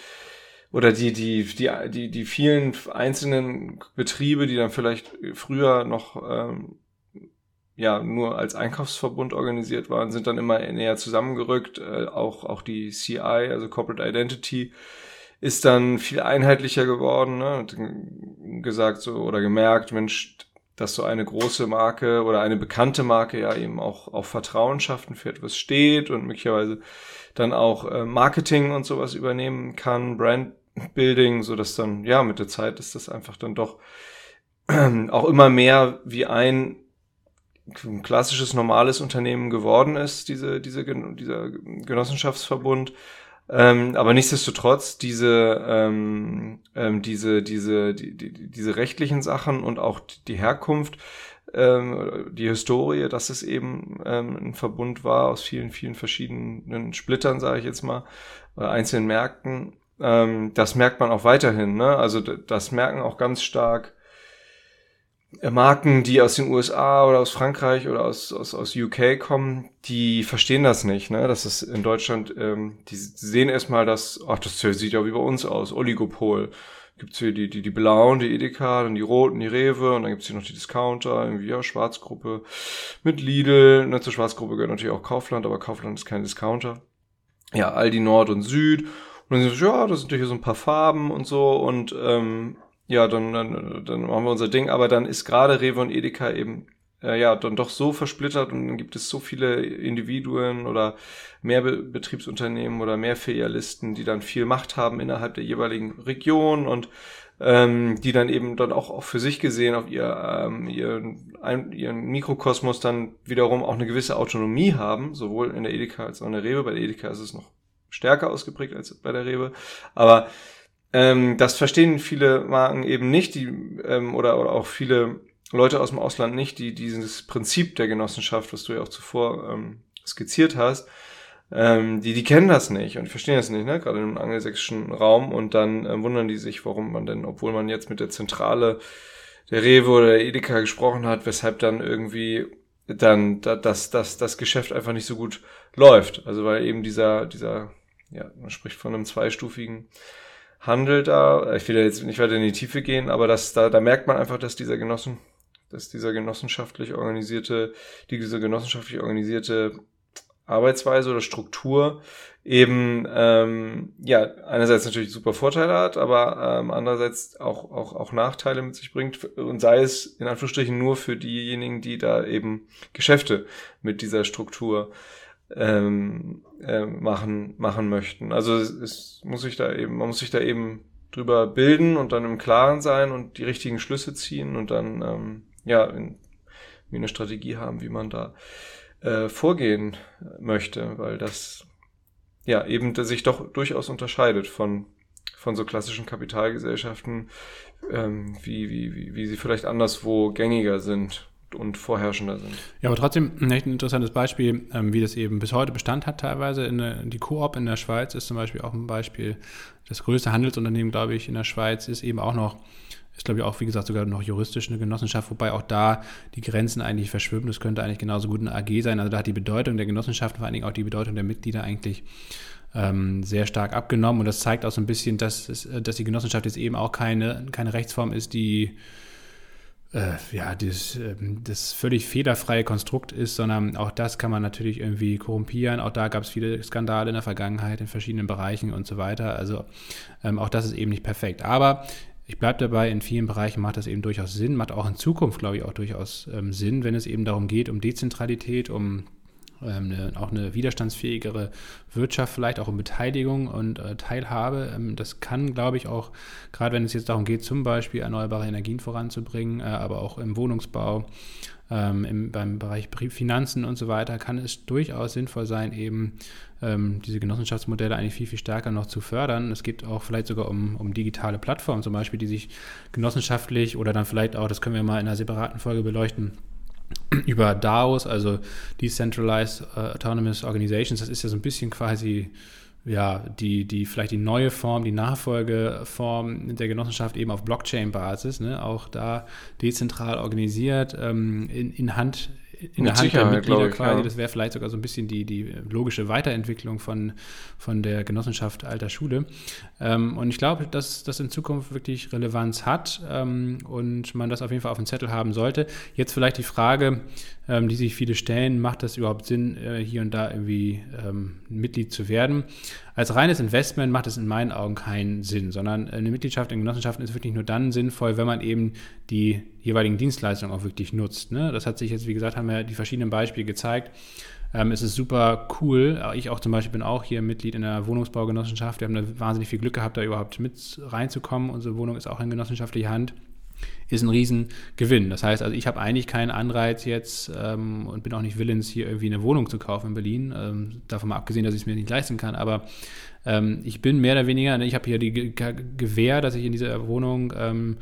oder die, die, die, die, die vielen einzelnen Betriebe, die dann vielleicht früher noch ähm, ja nur als Einkaufsverbund organisiert waren, sind dann immer näher zusammengerückt. Äh, auch, auch die CI, also Corporate Identity, ist dann viel einheitlicher geworden. Ne? Und gesagt so oder gemerkt, Mensch, dass so eine große Marke oder eine bekannte Marke ja eben auch auf Vertrauen schafft und für etwas steht und möglicherweise dann auch äh, Marketing und sowas übernehmen kann, Brandbuilding, so dass dann, ja, mit der Zeit ist das einfach dann doch auch immer mehr wie ein klassisches normales Unternehmen geworden ist, diese, diese, dieser Genossenschaftsverbund, ähm, aber nichtsdestotrotz diese, ähm, ähm, diese, diese, die, die, diese rechtlichen Sachen und auch die Herkunft, ähm, die Historie, dass es eben ähm, ein Verbund war aus vielen, vielen verschiedenen Splittern, sage ich jetzt mal, äh, einzelnen Märkten, ähm, das merkt man auch weiterhin. Ne? Also das merken auch ganz stark Marken, die aus den USA oder aus Frankreich oder aus, aus, aus UK kommen, die verstehen das nicht, ne? Das ist in Deutschland, ähm, die sehen erstmal das, ach, das sieht ja wie bei uns aus, Oligopol. Gibt's hier die, die, die blauen, die Edeka, dann die roten, die Rewe und dann gibt's hier noch die Discounter, irgendwie ja, Schwarzgruppe mit Lidl. Ne, zur Schwarzgruppe gehört natürlich auch Kaufland, aber Kaufland ist kein Discounter. Ja, Aldi Nord und Süd. Und dann so, ja, das sind hier so ein paar Farben und so und ähm, ja, dann, dann, dann machen wir unser Ding. Aber dann ist gerade Rewe und Edeka eben äh, ja dann doch so versplittert und dann gibt es so viele Individuen oder mehr Be Betriebsunternehmen oder mehr Filialisten, die dann viel Macht haben innerhalb der jeweiligen Region und ähm, die dann eben dann auch, auch für sich gesehen auf ihr, ähm, ihren, ein, ihren Mikrokosmos dann wiederum auch eine gewisse Autonomie haben, sowohl in der Edeka als auch in der Rewe. Bei der Edeka ist es noch stärker ausgeprägt als bei der Rewe. Aber ähm, das verstehen viele Marken eben nicht, die ähm, oder, oder auch viele Leute aus dem Ausland nicht, die dieses Prinzip der Genossenschaft, was du ja auch zuvor ähm, skizziert hast, ähm, die, die kennen das nicht und verstehen das nicht, ne? gerade im angelsächsischen Raum und dann äh, wundern die sich, warum man denn, obwohl man jetzt mit der Zentrale der Rewe oder der Edeka gesprochen hat, weshalb dann irgendwie dann das, das, das Geschäft einfach nicht so gut läuft. Also weil eben dieser, dieser, ja, man spricht von einem zweistufigen Handel da. Ich will ja jetzt nicht weiter in die Tiefe gehen, aber das, da, da merkt man einfach, dass dieser Genossen, dass dieser genossenschaftlich organisierte, diese genossenschaftlich organisierte Arbeitsweise oder Struktur eben ähm, ja einerseits natürlich super Vorteile hat, aber ähm, andererseits auch, auch, auch Nachteile mit sich bringt und sei es in Anführungsstrichen nur für diejenigen, die da eben Geschäfte mit dieser Struktur ähm, äh, machen machen möchten. Also es, es muss sich da eben man muss sich da eben drüber bilden und dann im Klaren sein und die richtigen Schlüsse ziehen und dann ähm, ja in, wie eine Strategie haben, wie man da äh, vorgehen möchte, weil das ja eben sich doch durchaus unterscheidet von von so klassischen Kapitalgesellschaften, ähm, wie, wie, wie, wie sie vielleicht anderswo gängiger sind und vorherrschender sind. Ja, aber trotzdem ein echt interessantes Beispiel, ähm, wie das eben bis heute Bestand hat teilweise. In der, die Coop in der Schweiz ist zum Beispiel auch ein Beispiel. Das größte Handelsunternehmen, glaube ich, in der Schweiz ist eben auch noch ist, glaube ich, auch, wie gesagt, sogar noch juristisch eine Genossenschaft, wobei auch da die Grenzen eigentlich verschwimmen. Das könnte eigentlich genauso gut eine AG sein. Also da hat die Bedeutung der Genossenschaft, vor allen Dingen auch die Bedeutung der Mitglieder eigentlich ähm, sehr stark abgenommen. Und das zeigt auch so ein bisschen, dass, es, dass die Genossenschaft jetzt eben auch keine, keine Rechtsform ist, die äh, ja, das, äh, das völlig fehlerfreie Konstrukt ist, sondern auch das kann man natürlich irgendwie korrumpieren. Auch da gab es viele Skandale in der Vergangenheit in verschiedenen Bereichen und so weiter. Also ähm, auch das ist eben nicht perfekt. Aber ich bleibe dabei, in vielen Bereichen macht das eben durchaus Sinn, macht auch in Zukunft, glaube ich, auch durchaus ähm, Sinn, wenn es eben darum geht, um Dezentralität, um eine, auch eine widerstandsfähigere Wirtschaft, vielleicht auch um Beteiligung und äh, Teilhabe. Ähm, das kann, glaube ich, auch, gerade wenn es jetzt darum geht, zum Beispiel erneuerbare Energien voranzubringen, äh, aber auch im Wohnungsbau, ähm, im, beim Bereich Finanzen und so weiter, kann es durchaus sinnvoll sein, eben ähm, diese Genossenschaftsmodelle eigentlich viel, viel stärker noch zu fördern. Es geht auch vielleicht sogar um, um digitale Plattformen zum Beispiel, die sich genossenschaftlich oder dann vielleicht auch, das können wir mal in einer separaten Folge beleuchten, über DAOs, also Decentralized uh, Autonomous Organizations, das ist ja so ein bisschen quasi ja, die, die vielleicht die neue Form, die Nachfolgeform der Genossenschaft eben auf Blockchain-Basis, ne, auch da dezentral organisiert, ähm, in, in Hand in der Hand der Mitglieder ich, quasi. Ja. Das wäre vielleicht sogar so ein bisschen die, die logische Weiterentwicklung von, von der Genossenschaft alter Schule. Ähm, und ich glaube, dass das in Zukunft wirklich Relevanz hat ähm, und man das auf jeden Fall auf dem Zettel haben sollte. Jetzt vielleicht die Frage, ähm, die sich viele stellen, macht das überhaupt Sinn, äh, hier und da irgendwie ähm, Mitglied zu werden? Als reines Investment macht es in meinen Augen keinen Sinn, sondern eine Mitgliedschaft in Genossenschaften ist wirklich nur dann sinnvoll, wenn man eben die jeweiligen Dienstleistungen auch wirklich nutzt. Ne? Das hat sich jetzt, wie gesagt, haben wir die verschiedenen Beispiele gezeigt. Ähm, es ist super cool. Ich auch zum Beispiel bin auch hier Mitglied in der Wohnungsbaugenossenschaft. Wir haben da wahnsinnig viel Glück gehabt, da überhaupt mit reinzukommen. Unsere Wohnung ist auch in genossenschaftlicher Hand ist ein Riesengewinn. Das heißt, also ich habe eigentlich keinen Anreiz jetzt ähm, und bin auch nicht willens, hier irgendwie eine Wohnung zu kaufen in Berlin. Ähm, davon mal abgesehen, dass ich es mir nicht leisten kann. Aber ähm, ich bin mehr oder weniger, ne, ich habe hier die Ge Gewähr, dass ich in dieser Wohnung ähm,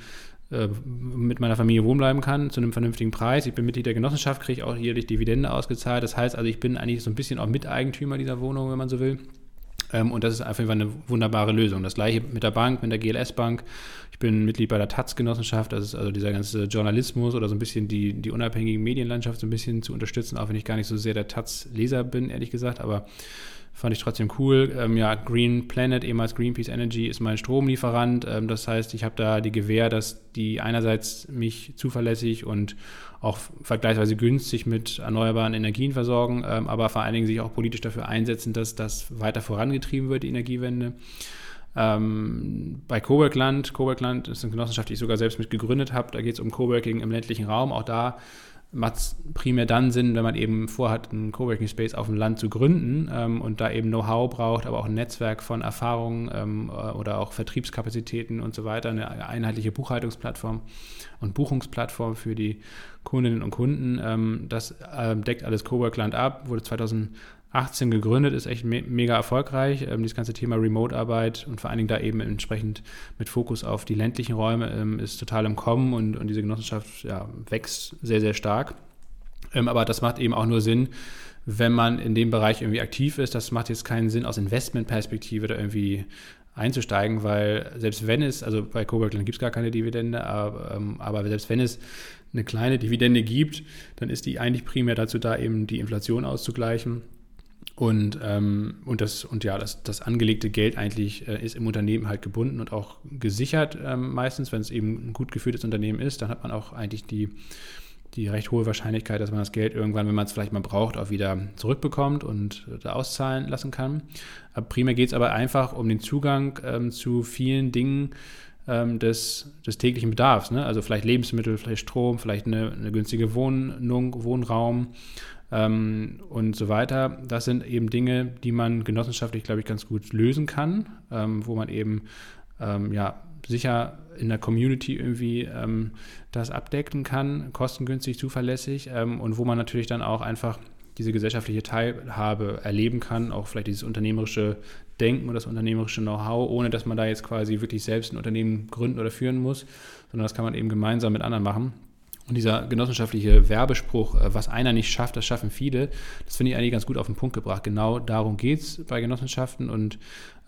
äh, mit meiner Familie wohnen bleiben kann zu einem vernünftigen Preis. Ich bin Mitglied der Genossenschaft, kriege auch jährlich Dividende ausgezahlt. Das heißt also, ich bin eigentlich so ein bisschen auch Miteigentümer dieser Wohnung, wenn man so will. Ähm, und das ist einfach eine wunderbare Lösung. Das gleiche mit der Bank, mit der GLS Bank. Ich bin Mitglied bei der Taz-Genossenschaft. Das ist also dieser ganze Journalismus oder so ein bisschen die, die unabhängige Medienlandschaft so ein bisschen zu unterstützen, auch wenn ich gar nicht so sehr der Taz-Leser bin, ehrlich gesagt. Aber fand ich trotzdem cool. Ähm, ja, Green Planet, ehemals Greenpeace Energy, ist mein Stromlieferant. Ähm, das heißt, ich habe da die Gewähr, dass die einerseits mich zuverlässig und auch vergleichsweise günstig mit erneuerbaren Energien versorgen, ähm, aber vor allen Dingen sich auch politisch dafür einsetzen, dass das weiter vorangetrieben wird, die Energiewende. Ähm, bei Coworkland, Coworkland ist eine Genossenschaft, die ich sogar selbst mit gegründet habe. Da geht es um Coworking im ländlichen Raum. Auch da macht es primär dann Sinn, wenn man eben vorhat, einen Coworking Space auf dem Land zu gründen ähm, und da eben Know-how braucht, aber auch ein Netzwerk von Erfahrungen ähm, äh, oder auch Vertriebskapazitäten und so weiter, eine einheitliche Buchhaltungsplattform und Buchungsplattform für die Kundinnen und Kunden. Ähm, das äh, deckt alles Coworkland ab, wurde 2000 18 gegründet, ist echt me mega erfolgreich. Ähm, dieses ganze Thema Remote-Arbeit und vor allen Dingen da eben entsprechend mit Fokus auf die ländlichen Räume ähm, ist total im Kommen und, und diese Genossenschaft ja, wächst sehr, sehr stark. Ähm, aber das macht eben auch nur Sinn, wenn man in dem Bereich irgendwie aktiv ist. Das macht jetzt keinen Sinn aus Investmentperspektive da irgendwie einzusteigen, weil selbst wenn es, also bei Coburgland gibt es gar keine Dividende, aber, ähm, aber selbst wenn es eine kleine Dividende gibt, dann ist die eigentlich primär dazu da, eben die Inflation auszugleichen. Und, ähm, und, das, und ja, das, das angelegte Geld eigentlich äh, ist im Unternehmen halt gebunden und auch gesichert ähm, meistens, wenn es eben ein gut geführtes Unternehmen ist, dann hat man auch eigentlich die, die recht hohe Wahrscheinlichkeit, dass man das Geld irgendwann, wenn man es vielleicht mal braucht, auch wieder zurückbekommt und äh, auszahlen lassen kann. Aber primär geht es aber einfach um den Zugang ähm, zu vielen Dingen ähm, des, des täglichen Bedarfs. Ne? Also vielleicht Lebensmittel, vielleicht Strom, vielleicht eine, eine günstige Wohnung, Wohnraum ähm, und so weiter. Das sind eben Dinge, die man genossenschaftlich, glaube ich, ganz gut lösen kann, ähm, wo man eben ähm, ja, sicher in der Community irgendwie ähm, das abdecken kann, kostengünstig, zuverlässig ähm, und wo man natürlich dann auch einfach diese gesellschaftliche Teilhabe erleben kann, auch vielleicht dieses unternehmerische Denken oder das unternehmerische Know-how, ohne dass man da jetzt quasi wirklich selbst ein Unternehmen gründen oder führen muss, sondern das kann man eben gemeinsam mit anderen machen. Und dieser genossenschaftliche Werbespruch, äh, was einer nicht schafft, das schaffen viele, das finde ich eigentlich ganz gut auf den Punkt gebracht. Genau darum geht es bei Genossenschaften und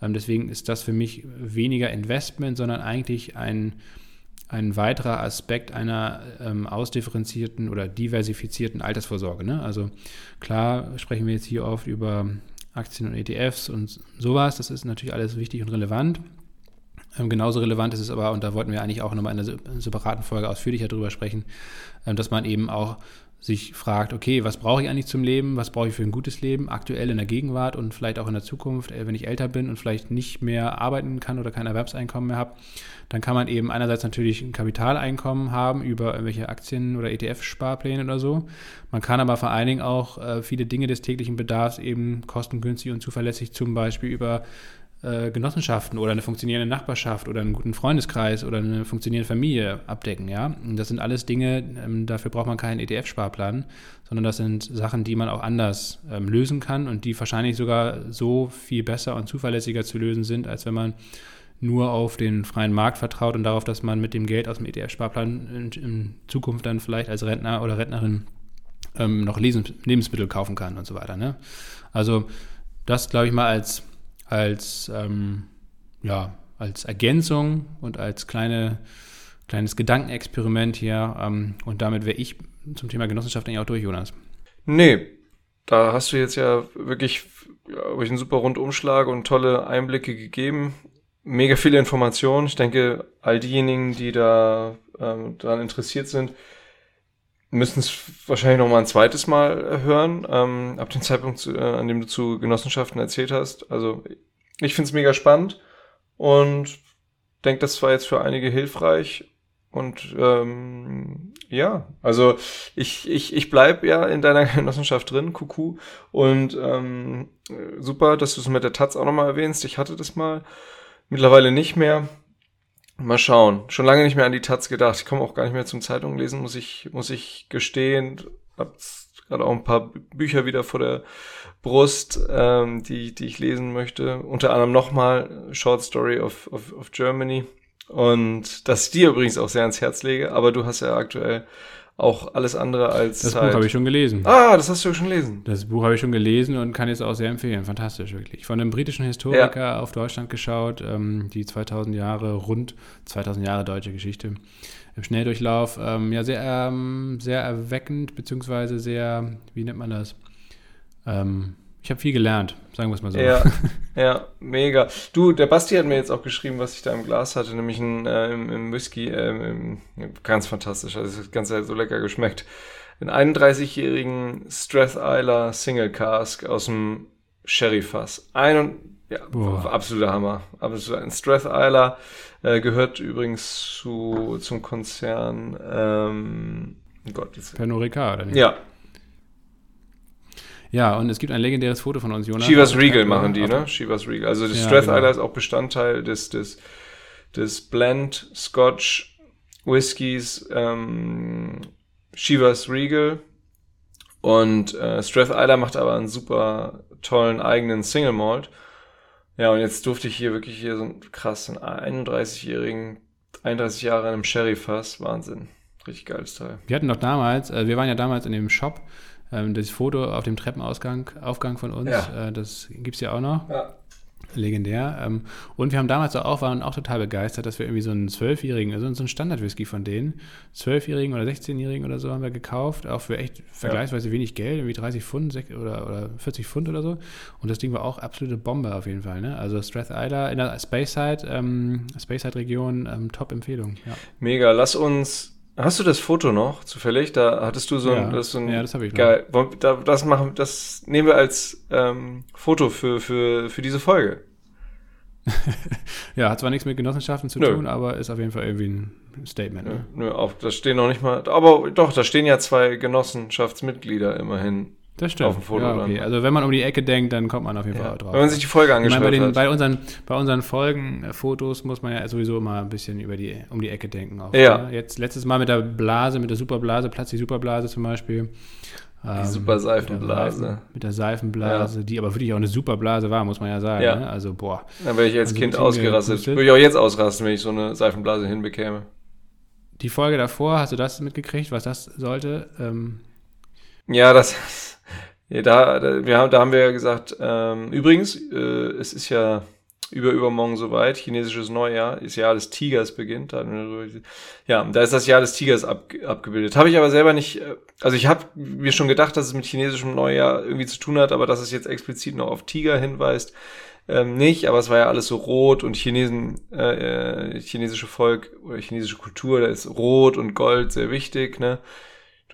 ähm, deswegen ist das für mich weniger Investment, sondern eigentlich ein, ein weiterer Aspekt einer ähm, ausdifferenzierten oder diversifizierten Altersvorsorge. Ne? Also klar sprechen wir jetzt hier oft über Aktien und ETFs und sowas, das ist natürlich alles wichtig und relevant. Ähm, genauso relevant ist es aber, und da wollten wir eigentlich auch nochmal in einer separaten Folge ausführlicher drüber sprechen, ähm, dass man eben auch sich fragt, okay, was brauche ich eigentlich zum Leben, was brauche ich für ein gutes Leben, aktuell in der Gegenwart und vielleicht auch in der Zukunft, äh, wenn ich älter bin und vielleicht nicht mehr arbeiten kann oder kein Erwerbseinkommen mehr habe, dann kann man eben einerseits natürlich ein Kapitaleinkommen haben über irgendwelche Aktien- oder ETF-Sparpläne oder so. Man kann aber vor allen Dingen auch äh, viele Dinge des täglichen Bedarfs eben kostengünstig und zuverlässig zum Beispiel über äh, Genossenschaften oder eine funktionierende Nachbarschaft oder einen guten Freundeskreis oder eine funktionierende Familie abdecken. Ja? Das sind alles Dinge, ähm, dafür braucht man keinen ETF-Sparplan, sondern das sind Sachen, die man auch anders ähm, lösen kann und die wahrscheinlich sogar so viel besser und zuverlässiger zu lösen sind, als wenn man nur auf den freien Markt vertraut und darauf, dass man mit dem Geld aus dem ETF-Sparplan in, in, Zukunft dann vielleicht als Rentner oder Rentnerin ähm, noch Lebensmittel kaufen kann und so weiter. Ne? Also das, glaube ich mal, als als, ähm, ja, als Ergänzung und als kleine, kleines Gedankenexperiment hier. Ähm, und damit wäre ich zum Thema Genossenschaft eigentlich auch durch, Jonas. Nee, da hast du jetzt ja wirklich ja, einen super Rundumschlag und tolle Einblicke gegeben. Mega viele Informationen. Ich denke, all diejenigen, die da ähm, daran interessiert sind, müssen es wahrscheinlich noch mal ein zweites Mal hören, ähm, ab dem Zeitpunkt, zu, äh, an dem du zu Genossenschaften erzählt hast. Also ich finde es mega spannend und denke, das war jetzt für einige hilfreich. Und ähm, ja, also ich, ich, ich bleib ja in deiner Genossenschaft drin, Kuku. Und ähm, super, dass du es mit der Taz auch nochmal erwähnst. Ich hatte das mal, mittlerweile nicht mehr. Mal schauen. Schon lange nicht mehr an die Taz gedacht. Ich komme auch gar nicht mehr zum Zeitung lesen, muss ich, muss ich gestehen. Hab gerade auch ein paar Bücher wieder vor der Brust, ähm, die, die ich lesen möchte. Unter anderem nochmal Short Story of, of, of Germany. Und das ich dir übrigens auch sehr ans Herz lege, aber du hast ja aktuell auch alles andere als. Das Zeit. Buch habe ich schon gelesen. Ah, das hast du schon gelesen. Das Buch habe ich schon gelesen und kann es auch sehr empfehlen. Fantastisch, wirklich. Von einem britischen Historiker ja. auf Deutschland geschaut, ähm, die 2000 Jahre, rund 2000 Jahre deutsche Geschichte im Schnelldurchlauf. Ähm, ja, sehr, ähm, sehr erweckend, beziehungsweise sehr, wie nennt man das? Ähm, ich habe viel gelernt, sagen wir es mal so. Ja, ja, mega. Du, der Basti hat mir jetzt auch geschrieben, was ich da im Glas hatte, nämlich ein, äh, im, im Whisky, äh, im, ganz fantastisch, also das Ganze so lecker geschmeckt. Einen 31-jährigen Stratheiler Single Cask aus dem Sherry-Fass. Ein ja, Boah. absoluter Hammer. Absolut. Ein Stratheiler äh, gehört übrigens zu, zum Konzern, ähm, Gott, jetzt. Pernod Ricard, oder nicht? Ja, ja, und es gibt ein legendäres Foto von uns, Jonas. Chivas Regal machen die, ne? Chivas Regal. Also das ja, Strath genau. ist auch Bestandteil des, des, des Blend Scotch Whiskys ähm, Chivas Regal. Und äh, Strath macht aber einen super tollen eigenen Single Malt. Ja, und jetzt durfte ich hier wirklich hier so einen krassen 31-jährigen, 31 Jahre in einem Sherry-Fass. Wahnsinn. Richtig geiles Teil. Wir hatten doch damals, äh, wir waren ja damals in dem Shop Ähm, das Foto auf dem Treppenausgang Aufgang von uns, Ja. äh, das gibt es ja auch noch. Ja. Legendär. Ähm, und wir haben damals auch, waren auch total begeistert, dass wir irgendwie so einen Zwölfjährigen, also so einen Standard-Whisky von denen, Zwölfjährigen oder 16-Jährigen oder so haben wir gekauft, auch für echt vergleichsweise wenig Geld, irgendwie 30 Pfund oder, oder 40 Pfund oder so. Und das Ding war auch absolute Bombe auf jeden Fall. Ne? Also Strathila in der Speyside, ähm, Speyside-Region, ähm, Top-Empfehlung. Ja. Mega, lass uns. Hast du das Foto noch zufällig? Da hattest du so ein. Ja. Das, so ein Ja, das hab ich noch. Geil. Da, das machen, das nehmen wir als ähm, Foto für, für, für diese Folge. ja, hat zwar nichts mit Genossenschaften zu Nö. tun, aber ist auf jeden Fall irgendwie ein Statement. Ne? Nö, auf, da stehen noch nicht mal. Aber doch, da stehen ja zwei Genossenschaftsmitglieder immerhin. Das stimmt. Auf dem Foto ja, dann. okay. Also wenn man um die Ecke denkt, dann kommt man auf jeden Ja. Fall drauf. Wenn man sich die Folge Ich meine, angeschaut bei, den, hat. bei, unseren, bei unseren Folgenfotos muss man ja sowieso immer ein bisschen über die, um die Ecke denken. Auch, Ja. ne? Jetzt letztes Mal mit der Blase, mit der Superblase, Platz die Superblase zum Beispiel. Ähm, super Seifenblase. Mit der, mit der Seifenblase, die aber wirklich auch eine Superblase war, muss man ja sagen. Ja. Ne? Also, boah. Dann wäre ich als Also Kind ausgerastet. Würde ich auch jetzt ausrasten, wenn ich so eine Seifenblase hinbekäme. Die Folge davor, hast du das mitgekriegt, was das sollte? Ähm, Ja, das. Ja, da, da, wir haben, da haben wir ja gesagt, ähm, übrigens, äh, es ist ja über übermorgen soweit, chinesisches Neujahr, das Jahr des Tigers beginnt. Ja, da ist das Jahr des Tigers ab, abgebildet. Habe ich aber selber nicht, äh, also ich habe mir schon gedacht, dass es mit chinesischem Neujahr irgendwie zu tun hat, aber dass es jetzt explizit noch auf Tiger hinweist, ähm, nicht, aber es war ja alles so rot und Chinesen, äh, äh, chinesische Volk oder chinesische Kultur, da ist Rot und Gold sehr wichtig, ne?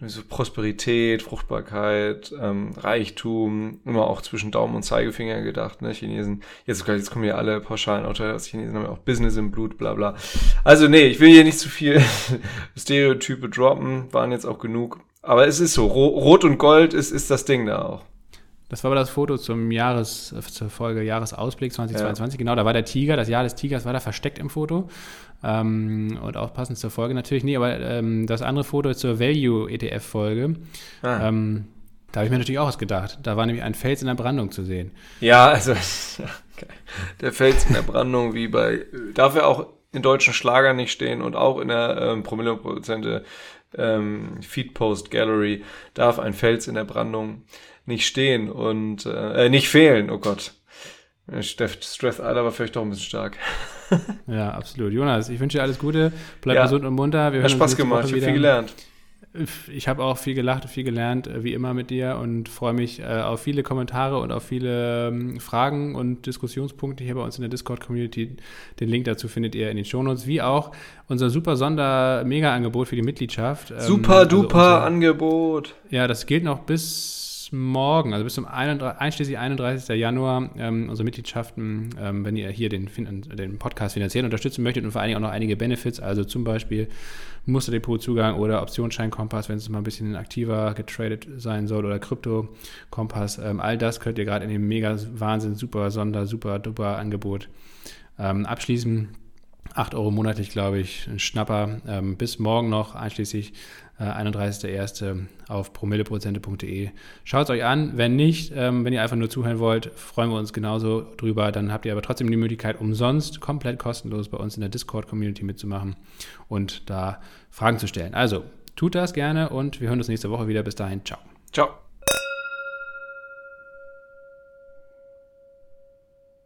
So Prosperität, Fruchtbarkeit, ähm, Reichtum, immer auch zwischen Daumen und Zeigefinger gedacht, ne, Chinesen. Jetzt, jetzt kommen ja alle pauschalen Urteile aus Chinesen, haben ja auch Business im Blut, bla bla. Also nee, ich will hier nicht zu viel Stereotype droppen, waren jetzt auch genug. Aber es ist so, Ro Rot und Gold ist, ist das Ding da auch. Das war aber das Foto zum Jahres, äh, zur Folge Jahresausblick 2022. Genau, da war der Tiger, das Jahr des Tigers war da versteckt im Foto. Ähm, und auch passend zur Folge natürlich nie, aber ähm, das andere Foto ist zur Value-ETF-Folge. Ah. Ähm, da habe ich mir natürlich auch was gedacht. Da war nämlich ein Fels in der Brandung zu sehen. Ja, also geil. der Fels in der Brandung, wie bei, darf er auch in deutschen Schlagern nicht stehen und auch in der ähm, Promille-Prozente ähm, Feedpost Gallery darf ein Fels in der Brandung nicht stehen und äh, äh, nicht fehlen, oh Gott. Steff Stress Alter war vielleicht doch ein bisschen stark. Ja, absolut. Jonas, ich wünsche dir alles Gute. Bleib Ja. gesund und munter. Wir Hat Spaß gemacht, ich habe viel gelernt. Ich habe auch viel gelacht und viel gelernt, äh, wie immer mit dir und freue mich äh, auf viele Kommentare und auf viele ähm, Fragen und Diskussionspunkte hier bei uns in der Discord-Community. Den Link dazu findet ihr in den Shownotes, wie auch unser super Sonder-Mega-Angebot für die Mitgliedschaft. Ähm, Super also duper unser- Angebot. ja, das gilt noch bis morgen, also bis zum 31, einschließlich 31. Januar, ähm, unsere Mitgliedschaften, ähm, wenn ihr hier den, den Podcast finanziell unterstützen möchtet und vor allen Dingen auch noch einige Benefits, also zum Beispiel Musterdepotzugang oder Optionsschein-Kompass, wenn es mal ein bisschen aktiver getradet sein soll oder Krypto-Kompass, ähm, all das könnt ihr gerade in dem mega Wahnsinn, super Sonder, super duper Angebot ähm, abschließen. 8 Euro monatlich, glaube ich, ein Schnapper. Ähm, bis morgen noch, einschließlich äh, 31.01. auf promilleprozente.de. Schaut es euch an. Wenn nicht, ähm, wenn ihr einfach nur zuhören wollt, freuen wir uns genauso drüber. Dann habt ihr aber trotzdem die Möglichkeit, umsonst, komplett kostenlos bei uns in der Discord-Community mitzumachen und da Fragen zu stellen. Also, tut das gerne und wir hören uns nächste Woche wieder. Bis dahin, ciao. Ciao.